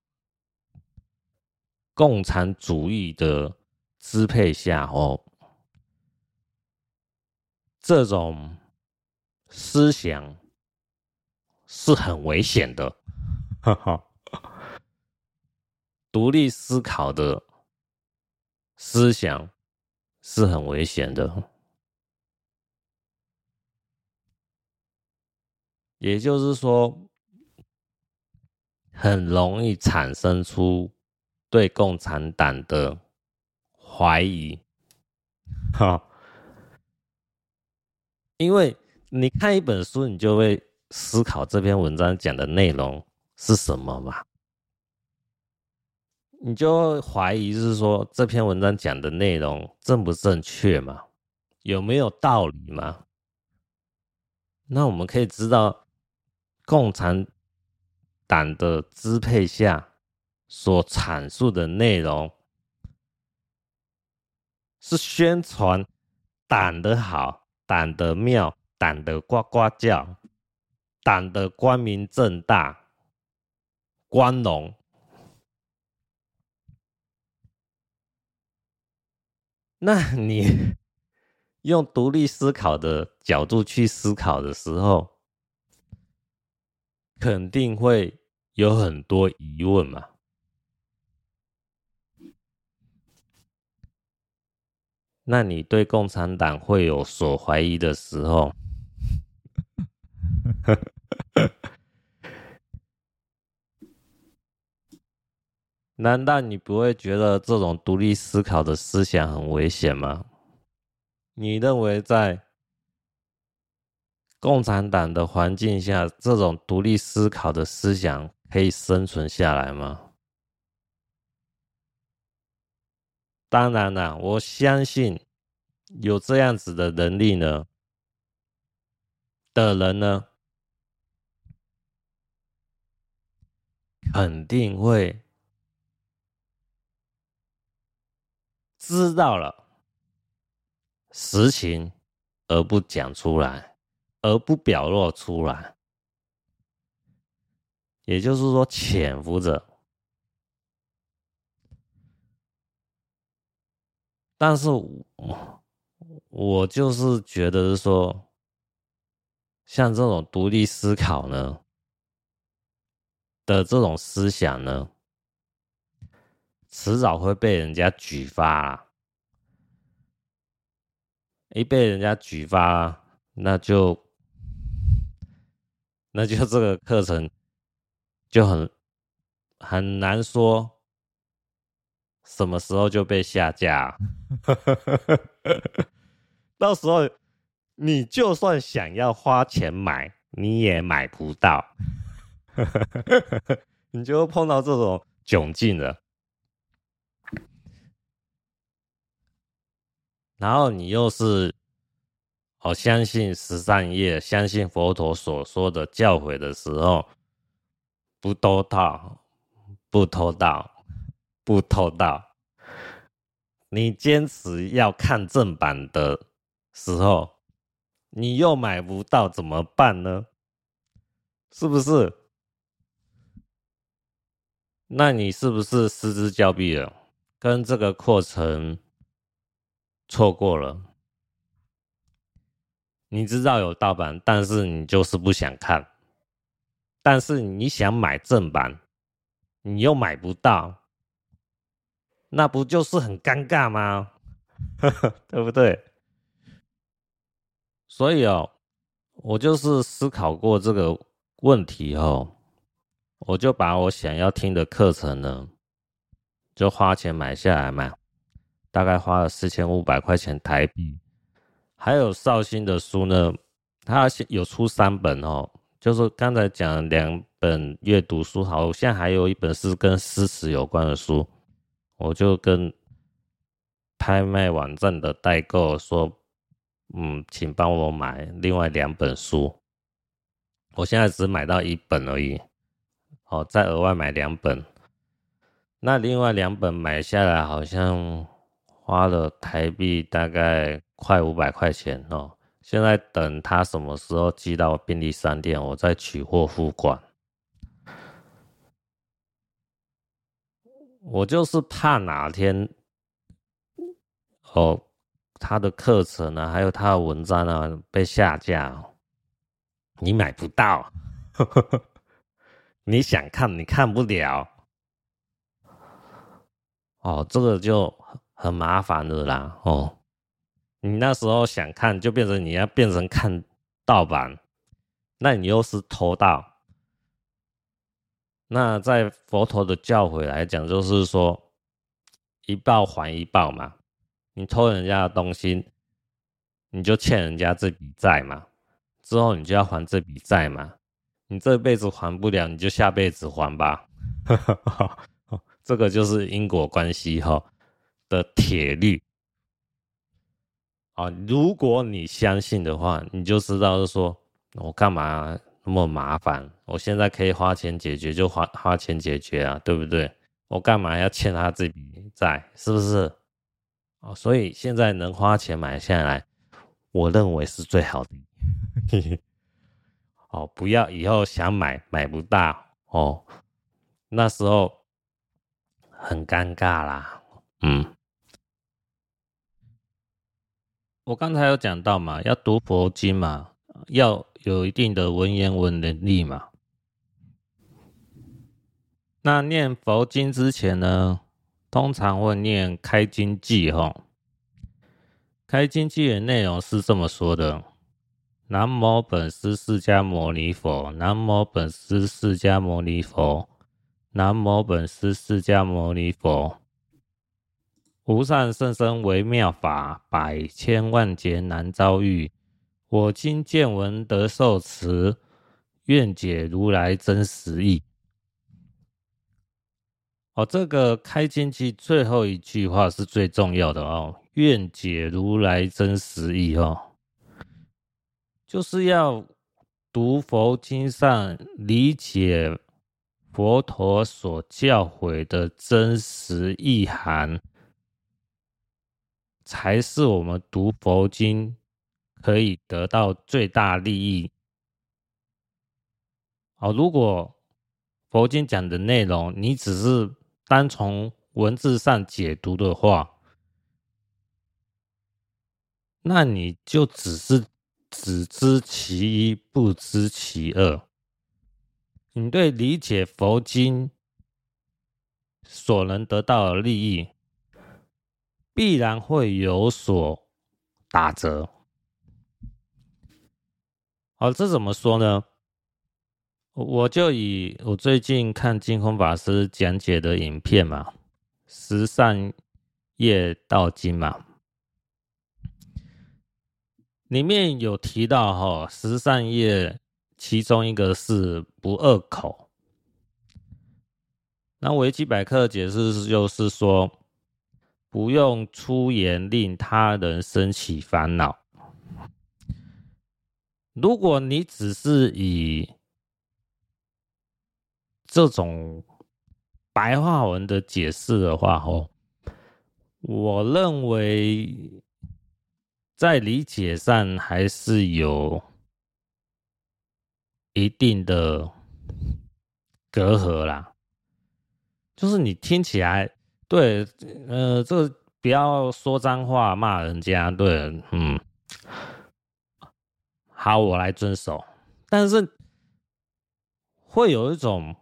S1: 共产主义的支配下，哦，这种思想是很危险的。哈哈，独立思考的思想是很危险的。也就是说，很容易产生出对共产党的怀疑，哈，因为你看一本书，你就会思考这篇文章讲的内容是什么嘛，你就怀疑，是说这篇文章讲的内容正不正确嘛，有没有道理嘛？那我们可以知道。共产党的支配下所阐述的内容，是宣传党的好、党的妙、党的呱呱叫、党的光明正大、光荣。那你 用独立思考的角度去思考的时候，肯定会有很多疑问嘛？那你对共产党会有所怀疑的时候，难道你不会觉得这种独立思考的思想很危险吗？你认为在共产党的环境下，这种独立思考的思想可以生存下来吗？当然了，我相信有这样子的能力呢的人呢，肯定会知道了实情而不讲出来。而不表露出来，也就是说潜伏着。但是我我就是觉得是说，像这种独立思考呢的这种思想呢，迟早会被人家举发，一被人家举发，那就。那就这个课程就很很难说什么时候就被下架，到时候你就算想要花钱买，你也买不到，你就会碰到这种窘境了。然后你又是。我相信十善业，相信佛陀所说的教诲的时候，不偷盗，不偷盗，不偷盗。你坚持要看正版的时候，你又买不到，怎么办呢？是不是？那你是不是失之交臂了？跟这个课程错过了？你知道有盗版，但是你就是不想看，但是你想买正版，你又买不到，那不就是很尴尬吗？对不对？所以哦，我就是思考过这个问题哦，我就把我想要听的课程呢，就花钱买下来嘛，大概花了四千五百块钱台币。还有绍兴的书呢，他有出三本哦，就是刚才讲两本阅读书，好像还有一本是跟诗词有关的书，我就跟拍卖网站的代购说，嗯，请帮我买另外两本书，我现在只买到一本而已，哦，再额外买两本，那另外两本买下来好像花了台币大概。快五百块钱哦！现在等他什么时候寄到便利商店，我再取货付款。我就是怕哪天哦，他的课程呢，还有他的文章呢被下架，你买不到，你想看你看不了。哦，这个就很麻烦的啦，哦。你那时候想看，就变成你要变成看盗版，那你又是偷盗。那在佛陀的教诲来讲，就是说一报还一报嘛。你偷人家的东西，你就欠人家这笔债嘛，之后你就要还这笔债嘛。你这辈子还不了，你就下辈子还吧。这个就是因果关系哈的铁律。啊，如果你相信的话，你就知道是说，我干嘛那么麻烦？我现在可以花钱解决，就花花钱解决啊，对不对？我干嘛要欠他这笔债？是不是？哦，所以现在能花钱买下来，我认为是最好的。哦，不要以后想买买不到哦，那时候很尴尬啦。嗯。我刚才有讲到嘛，要读佛经嘛，要有一定的文言文能力嘛。那念佛经之前呢，通常会念开经偈吼。开经偈的内容是这么说的：南无本师释迦牟尼佛，南无本师释迦牟尼佛，南无本师释迦牟尼佛。无上甚深微妙法，百千万劫难遭遇。我今见闻得受持，愿解如来真实意。哦，这个开经偈最后一句话是最重要的哦，愿解如来真实意哦，就是要读佛经上理解佛陀所教诲的真实意涵。才是我们读佛经可以得到最大利益。好，如果佛经讲的内容你只是单从文字上解读的话，那你就只是只知其一，不知其二。你对理解佛经所能得到的利益，必然会有所打折。好，这怎么说呢？我就以我最近看净空法师讲解的影片嘛，十善业道经嘛，里面有提到哈，十善业其中一个是不恶口。那维基百科的解释就是说，不用出言令他人生起烦恼。如果你只是以这种白话文的解释的话，哦，我认为在理解上还是有一定的隔阂啦。就是你听起来，对，呃，这个不要说脏话骂人家，对，嗯，好，我来遵守，但是会有一种。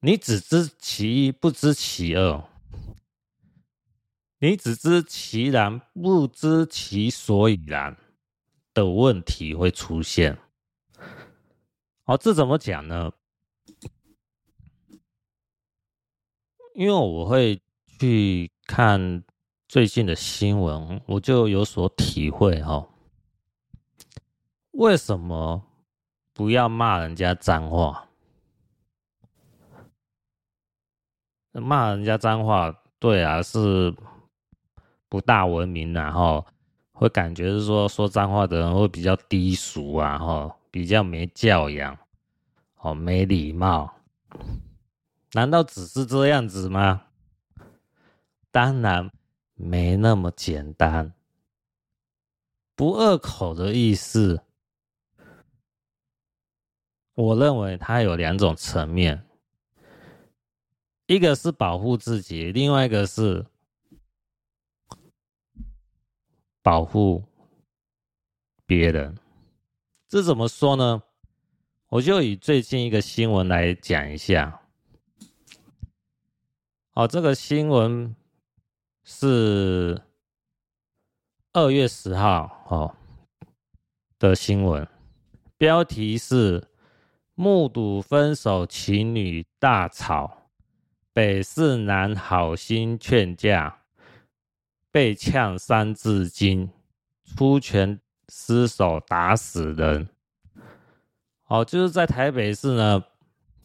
S1: 你只知其一，不知其二；你只知其然，不知其所以然的问题会出现。好，这怎么讲呢？因为我会去看最近的新闻，我就有所体会哈。为什么不要骂人家脏话？骂人家脏话，对啊，是不大文明，然后会感觉是说说脏话的人会比较低俗啊，哈，比较没教养，哦，没礼貌。难道只是这样子吗？当然没那么简单。不恶口的意思，我认为它有两种层面。一个是保护自己，另外一个是保护别人。这怎么说呢？我就以最近一个新闻来讲一下。哦，这个新闻是二月十号哦的新闻，标题是“目睹分手情侣大吵”。北市男好心劝架，被呛三字经，出拳失手打死人。哦，就是在台北市呢，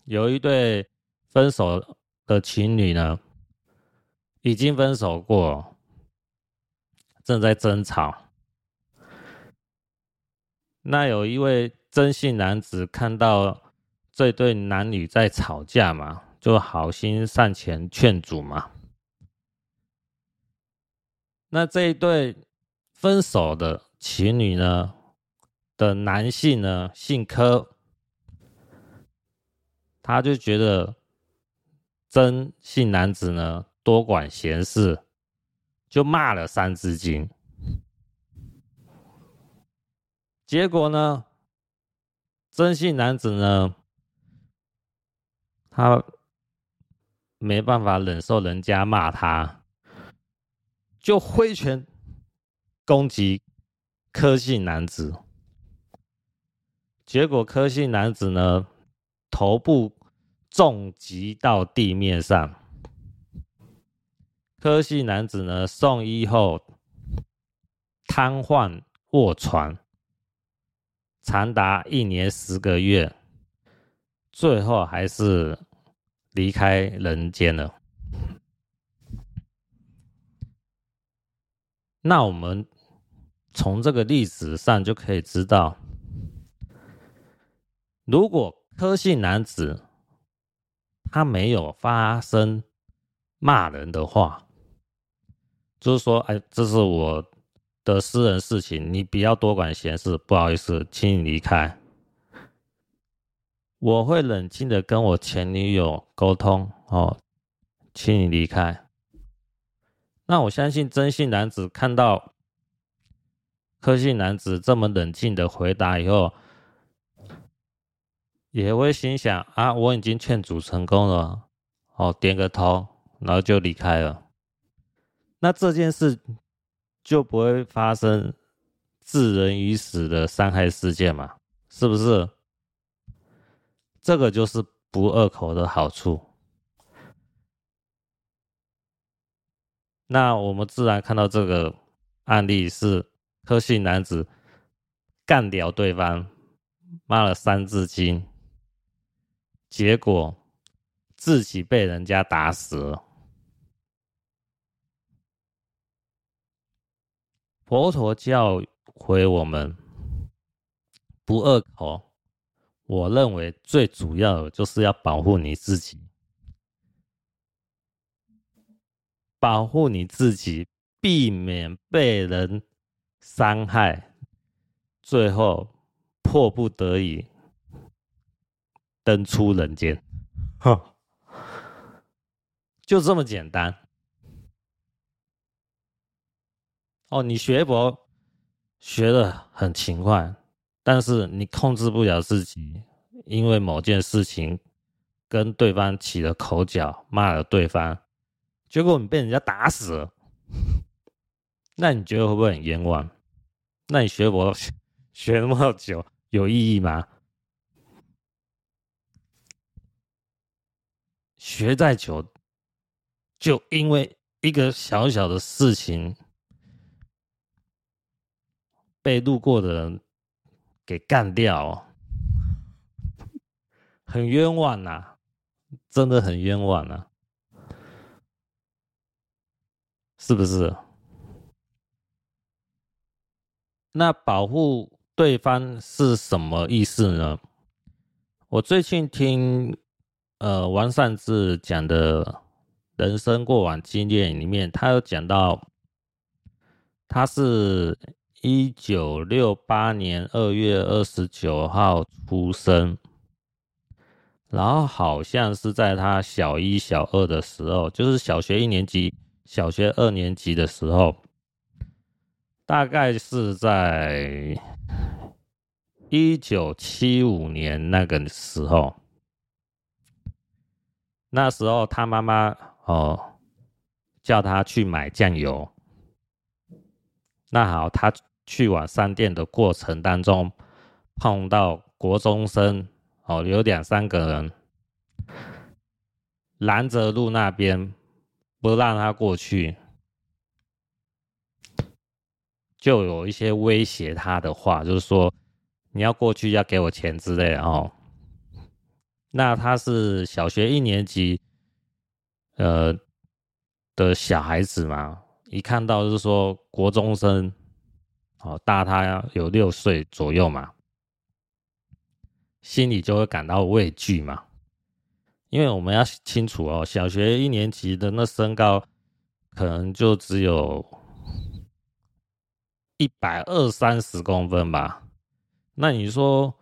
S1: 有一对分手的情侣呢，已经分手过，正在争吵。那有一位曾姓男子看到这对男女在吵架嘛。就好心上前劝阻嘛。那这一对分手的情侣呢，的男性呢，姓柯，他就觉得曾姓男子呢多管闲事，就骂了三字经。结果呢，曾姓男子呢，他。没办法忍受人家骂他，就挥拳攻击柯姓男子。结果柯姓男子呢，头部重击到地面上。柯姓男子呢，送医后瘫痪卧床，长达一年十个月，最后还是。离开人间了。那我们从这个历史上就可以知道，如果柯姓男子他没有发生骂人的话，就是说，哎，这是我的私人事情，你不要多管闲事，不好意思，请你离开。我会冷静的跟我前女友沟通，哦，请你离开。那我相信真性男子看到柯姓男子这么冷静的回答以后，也会心想啊，我已经劝阻成功了，哦，点个头，然后就离开了。那这件事就不会发生致人于死的伤害事件嘛？是不是？这个就是不二口的好处。那我们自然看到这个案例是柯姓男子干掉对方，骂了三字经，结果自己被人家打死了。佛陀教诲我们不二口，我认为最主要的就是要保护你自己。保护你自己，避免被人伤害，最后迫不得已登出人间，哼，就这么简单。哦，你学佛学的很勤快，但是你控制不了自己，因为某件事情跟对方起了口角，骂了对方。结果你被人家打死了，那你觉得会不会很冤枉？那你学佛 学那么久有意义吗？学再久，就因为一个小小的事情，被路过的人给干掉，很冤枉呐，真的很冤枉呐。是不是？那保护对方是什么意思呢？我最近听呃王善志讲的人生过往经验里面，他有讲到，他是一九六八年二月二十九号出生，然后好像是在他小一、小二的时候，就是小学一年级。小学二年级的时候，大概是在一九七五年那个时候，那时候他妈妈哦叫他去买酱油。那好，他去往商店的过程当中，碰到国中生哦，有两三个人拦着路那边。不让他过去，就有一些威胁他的话，就是说你要过去要给我钱之类哦。那他是小学一年级，呃的小孩子嘛，一看到就是说国中生，哦大他有六岁左右嘛，心里就会感到畏惧嘛。因为我们要清楚哦，小学一年级的那身高可能就只有一百二三十公分吧。那你说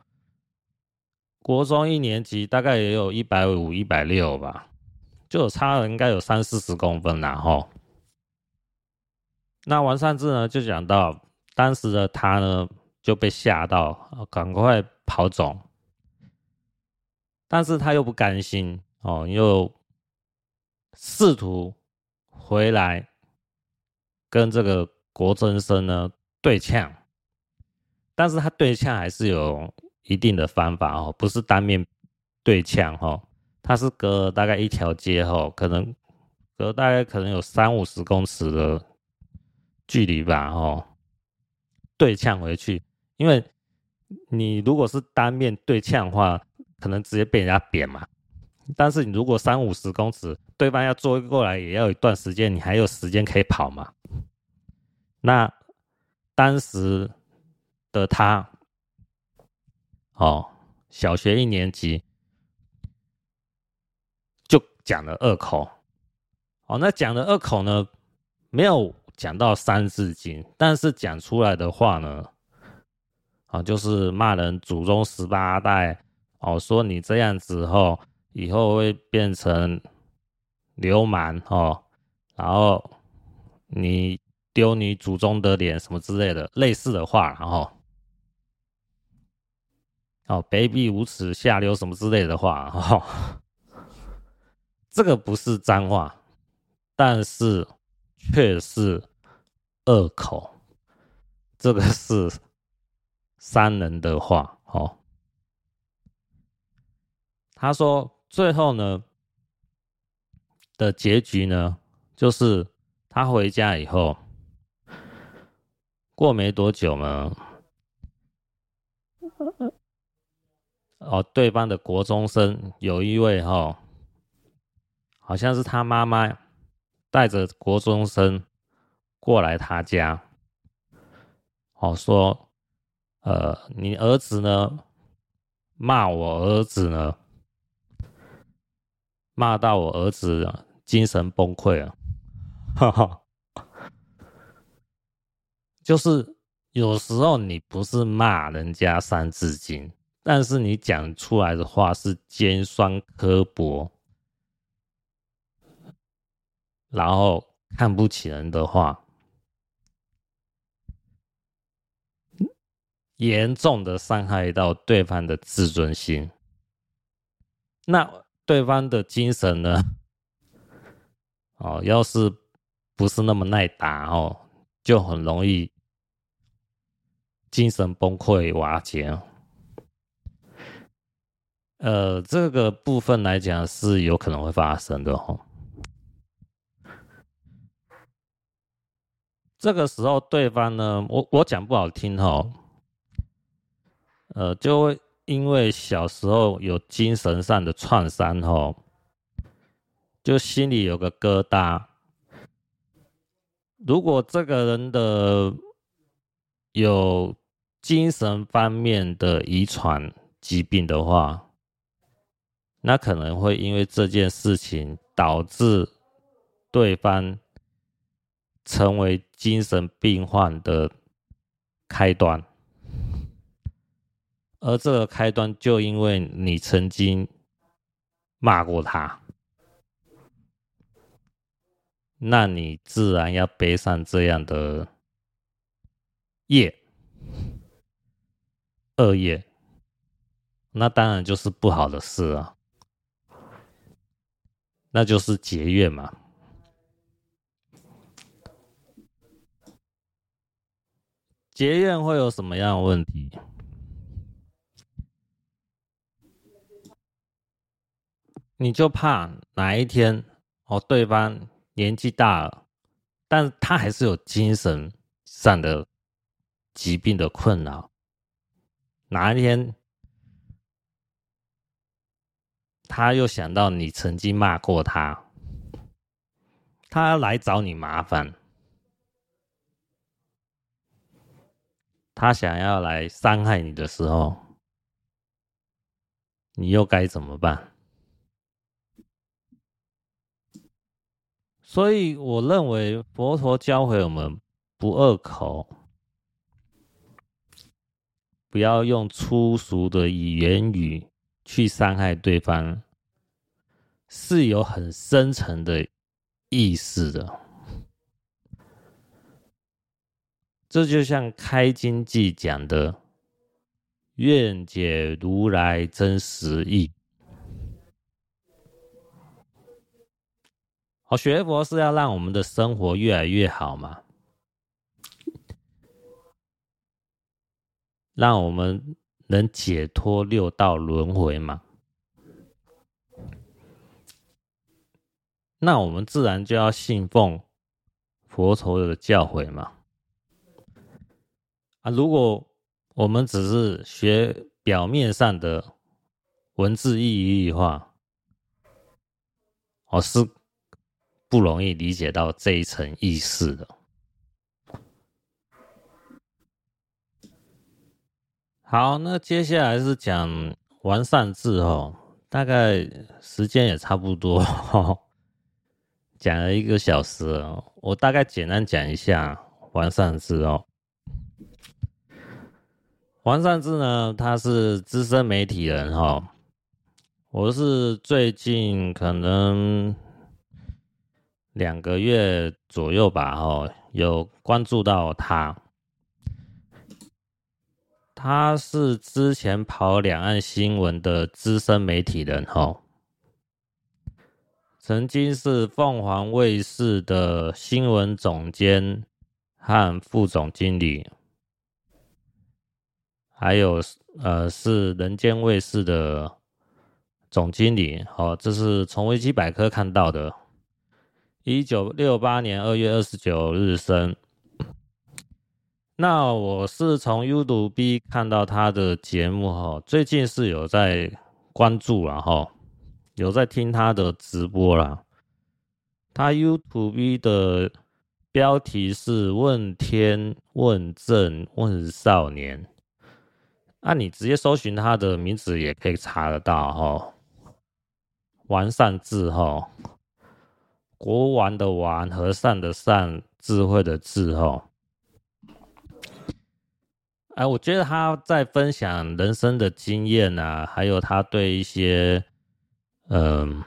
S1: 国中一年级大概也有一百五、一百六吧，就有差了应该有三四十公分啦吼。那王善志呢就讲到，当时的他呢就被吓到，赶快跑走。但是他又不甘心哦，又试图回来跟这个国中生呢对呛，但是他对呛还是有一定的方法哦，不是当面对呛哈，他是隔大概一条街后，可能隔大概可能有三五十公尺的距离吧哦，对呛回去，因为你如果是当面对呛的话。可能直接被人家扁嘛，但是你如果三五十公尺，对方要追过来也要一段时间，你还有时间可以跑嘛？那当时的他，哦，小学一年级就讲了二口，哦，那讲了二口呢，没有讲到三字经，但是讲出来的话呢，啊，就是骂人祖宗十八代。哦，说你这样子后，以后会变成流氓哦，然后你丢你祖宗的脸什么之类的类似的话，然后哦，卑鄙无耻、下流什么之类的话，哦，这个不是脏话，但是却是恶口，这个是三人的话，哦。他说最后呢的结局呢，就是他回家以后，过没多久呢，哦，对方的国中生有一位哈、哦，好像是他妈妈带着国中生过来他家，哦，说，呃，你儿子呢？骂我儿子呢，骂到我儿子精神崩溃了，哈哈。就是有时候你不是骂人家三字经，但是你讲出来的话是尖酸刻薄，然后看不起人的话，严重的伤害到对方的自尊心，那对方的精神呢？哦，要是不是那么耐打哦，就很容易。精神崩溃瓦解，呃，这个部分来讲是有可能会发生的哦。这个时候，对方呢，我我讲不好听哦，呃，就会因为小时候有精神上的创伤哦，就心里有个疙瘩。如果这个人的有精神方面的遗传疾病的话，那可能会因为这件事情导致对方成为精神病患的开端，而这个开端就因为你曾经骂过他，那你自然要背上这样的业。恶业，那当然就是不好的事啊，那就是结怨嘛。结怨会有什么样的问题？你就怕哪一天哦，对方年纪大了，但他还是有精神上的疾病的困扰。哪一天，他又想到你曾经骂过他，他来找你麻烦，他想要来伤害你的时候，你又该怎么办？所以，我认为佛陀教会我们不恶口。不要用粗俗的语言语去伤害对方，是有很深层的意思的。这就像《开经记》讲的：“愿解如来真实意。”好，学佛是要让我们的生活越来越好嘛。让我们能解脱六道轮回嘛？那我们自然就要信奉佛陀的教诲嘛。啊，如果我们只是学表面上的文字意义的话，我是不容易理解到这一层意思的。好，那接下来是讲完善字哦，大概时间也差不多，讲了一个小时哦，我大概简单讲一下完善字哦。黄善智呢，他是资深媒体人哈，我是最近可能两个月左右吧，哦，有关注到他。他是之前跑两岸新闻的资深媒体人，哈，曾经是凤凰卫视的新闻总监和副总经理，还有呃是人间卫视的总经理，哦，这是从维基百科看到的。一九六八年二月二十九日生。那我是从 YouTube 看到他的节目，哈，最近是有在关注了，哈，有在听他的直播啦。他 YouTube 的标题是“问天问政问少年”，那你直接搜寻他的名字也可以查得到，哈。完善智哈，国王的王，和善的善，智慧的智哈。哎，我觉得他在分享人生的经验啊，还有他对一些嗯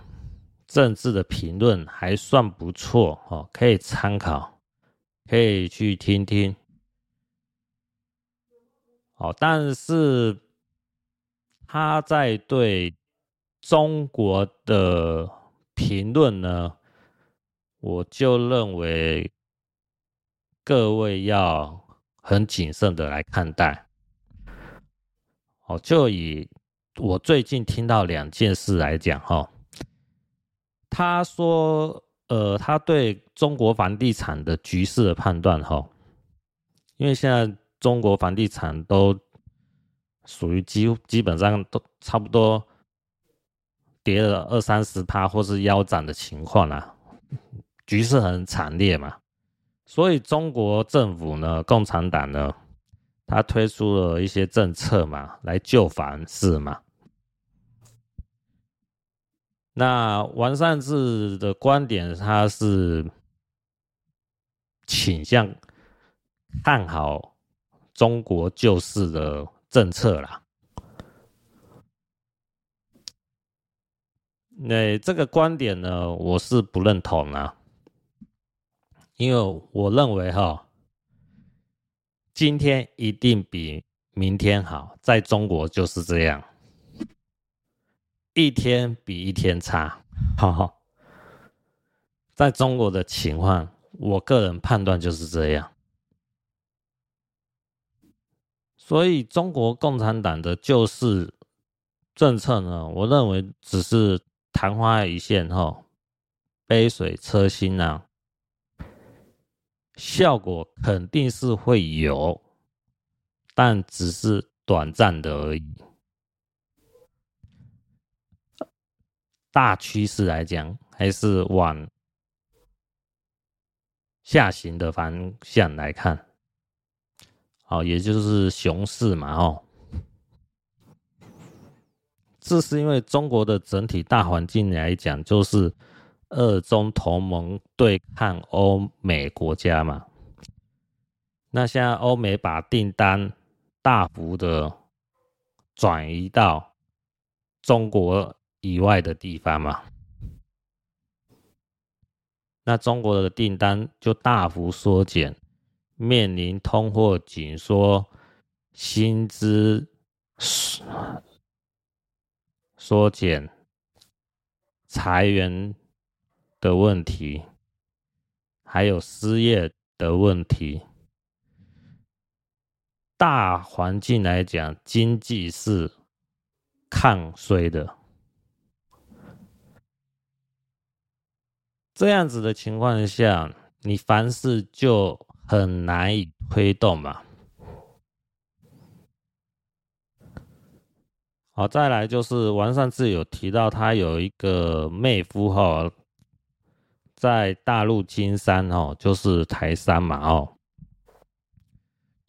S1: 政治的评论还算不错哦，可以参考，可以去听听。哦，但是他在对。中国的评论呢，我就认为各位要很谨慎的来看待。哦，就以我最近听到两件事来讲哈，他说，呃，他对中国房地产的局势的判断哈，因为现在中国房地产都属于基基本上都差不多。跌了二三十趴，或是腰斩的情况啊，局势很惨烈嘛。所以中国政府呢，共产党呢，他推出了一些政策嘛，来救房市嘛。那王善治的观点，他是倾向看好中国救市的政策啦。那这个观点呢，我是不认同啊，因为我认为哈，今天一定比明天好，在中国就是这样，一天比一天差，哈哈，在中国的情况，我个人判断就是这样，所以中国共产党的救市政策呢，我认为只是。昙花一现，哈，杯水车薪啊，效果肯定是会有，但只是短暂的而已。大趋势来讲，还是往下行的方向来看，哦，也就是熊市嘛，哦。这是因为中国的整体大环境来讲，就是二中同盟对抗欧美国家嘛。那现在欧美把订单大幅的转移到中国以外的地方嘛，那中国的订单就大幅缩减，面临通货紧缩、薪资。缩减、裁员的问题，还有失业的问题，大环境来讲，经济是抗衰的。这样子的情况下，你凡事就很难以推动嘛。好，再来就是王善治有提到，他有一个妹夫哈，在大陆金山哦，就是台山嘛哦，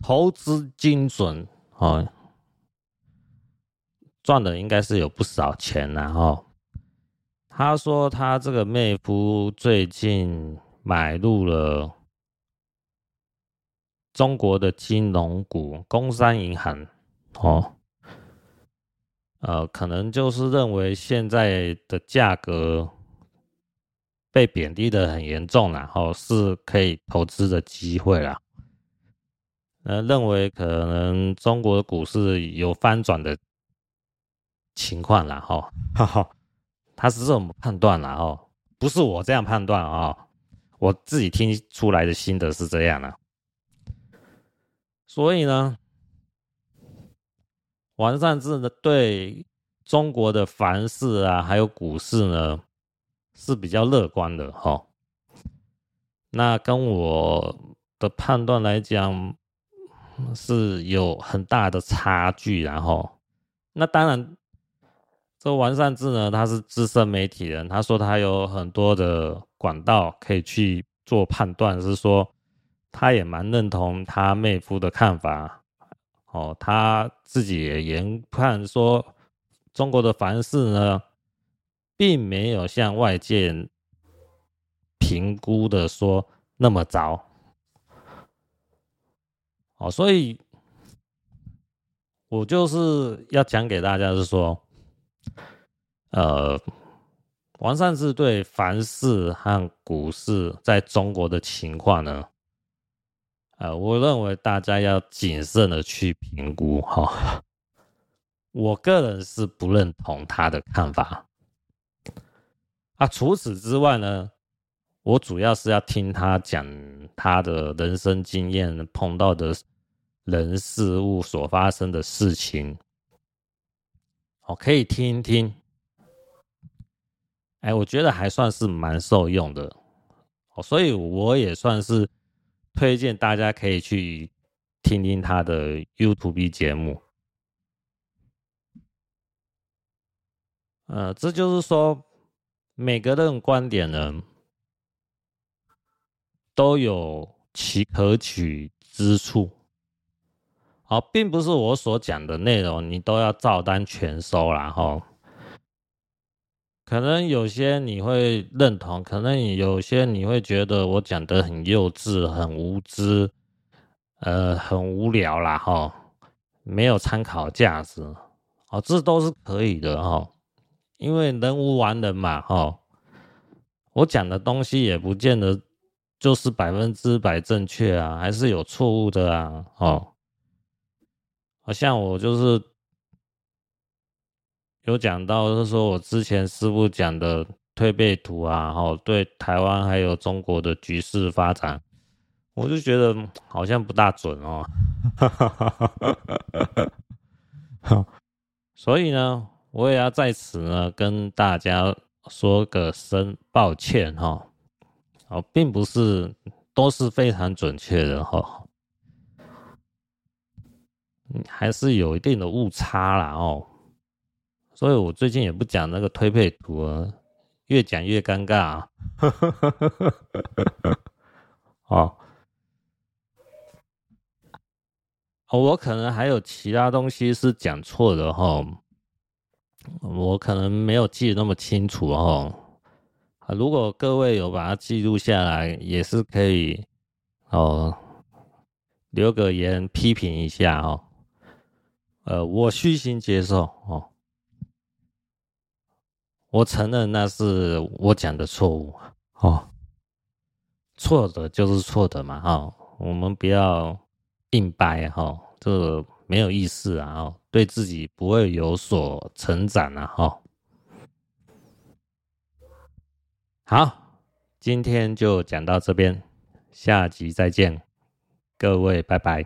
S1: 投资精准哦，赚的应该是有不少钱然后，他说他这个妹夫最近买入了中国的金融股，工商银行哦。呃，可能就是认为现在的价格被贬低的很严重，然后是可以投资的机会啦。呃，认为可能中国的股市有翻转的情况啦，哈，哈哈，他是这么判断啦，哦，不是我这样判断啊，我自己听出来的心得是这样的，所以呢。王善治呢对中国的房市啊，还有股市呢，是比较乐观的哈。那跟我的判断来讲，是有很大的差距。然后，那当然，这王善治呢，他是资深媒体人，他说他有很多的管道可以去做判断，是说他也蛮认同他妹夫的看法。哦，他自己也研判说，中国的房市呢，并没有像外界评估的说那么糟。哦，所以，我就是要讲给大家是说，呃，王善治对凡事和股市在中国的情况呢。呃，我认为大家要谨慎的去评估哈。我个人是不认同他的看法。啊，除此之外呢，我主要是要听他讲他的人生经验，碰到的人事物所发生的事情，我可以听一听。哎，我觉得还算是蛮受用的。哦，所以我也算是。推荐大家可以去听听他的 YouTube 节目。呃，这就是说，每个人观点呢，都有其可取之处。好，并不是我所讲的内容你都要照单全收啦，齁。可能有些你会认同，可能有些你会觉得我讲的很幼稚、很无知，呃，很无聊啦，哈，没有参考价值，哦，这都是可以的，哈，因为人无完人嘛，哈，我讲的东西也不见得就是百分之百正确啊，还是有错误的啊，哦，好像我就是。有讲到，就是说我之前师傅讲的推背图啊，哈，对台湾还有中国的局势发展，我就觉得好像不大准哦。所以呢，我也要在此呢跟大家说个声抱歉哈，哦，并不是都是非常准确的哈，还是有一定的误差啦哦。所以我最近也不讲那个推背图啊，越讲越尴尬啊。哦，我可能还有其他东西是讲错的哈，我可能没有记得那么清楚哈。如果各位有把它记录下来，也是可以哦，留个言批评一下哦。呃，我虚心接受哦。我承认那是我讲的错误哦，错的就是错的嘛哈，我们不要硬掰哈，这个没有意思啊，对自己不会有所成长啊哈。好，今天就讲到这边，下集再见，各位拜拜。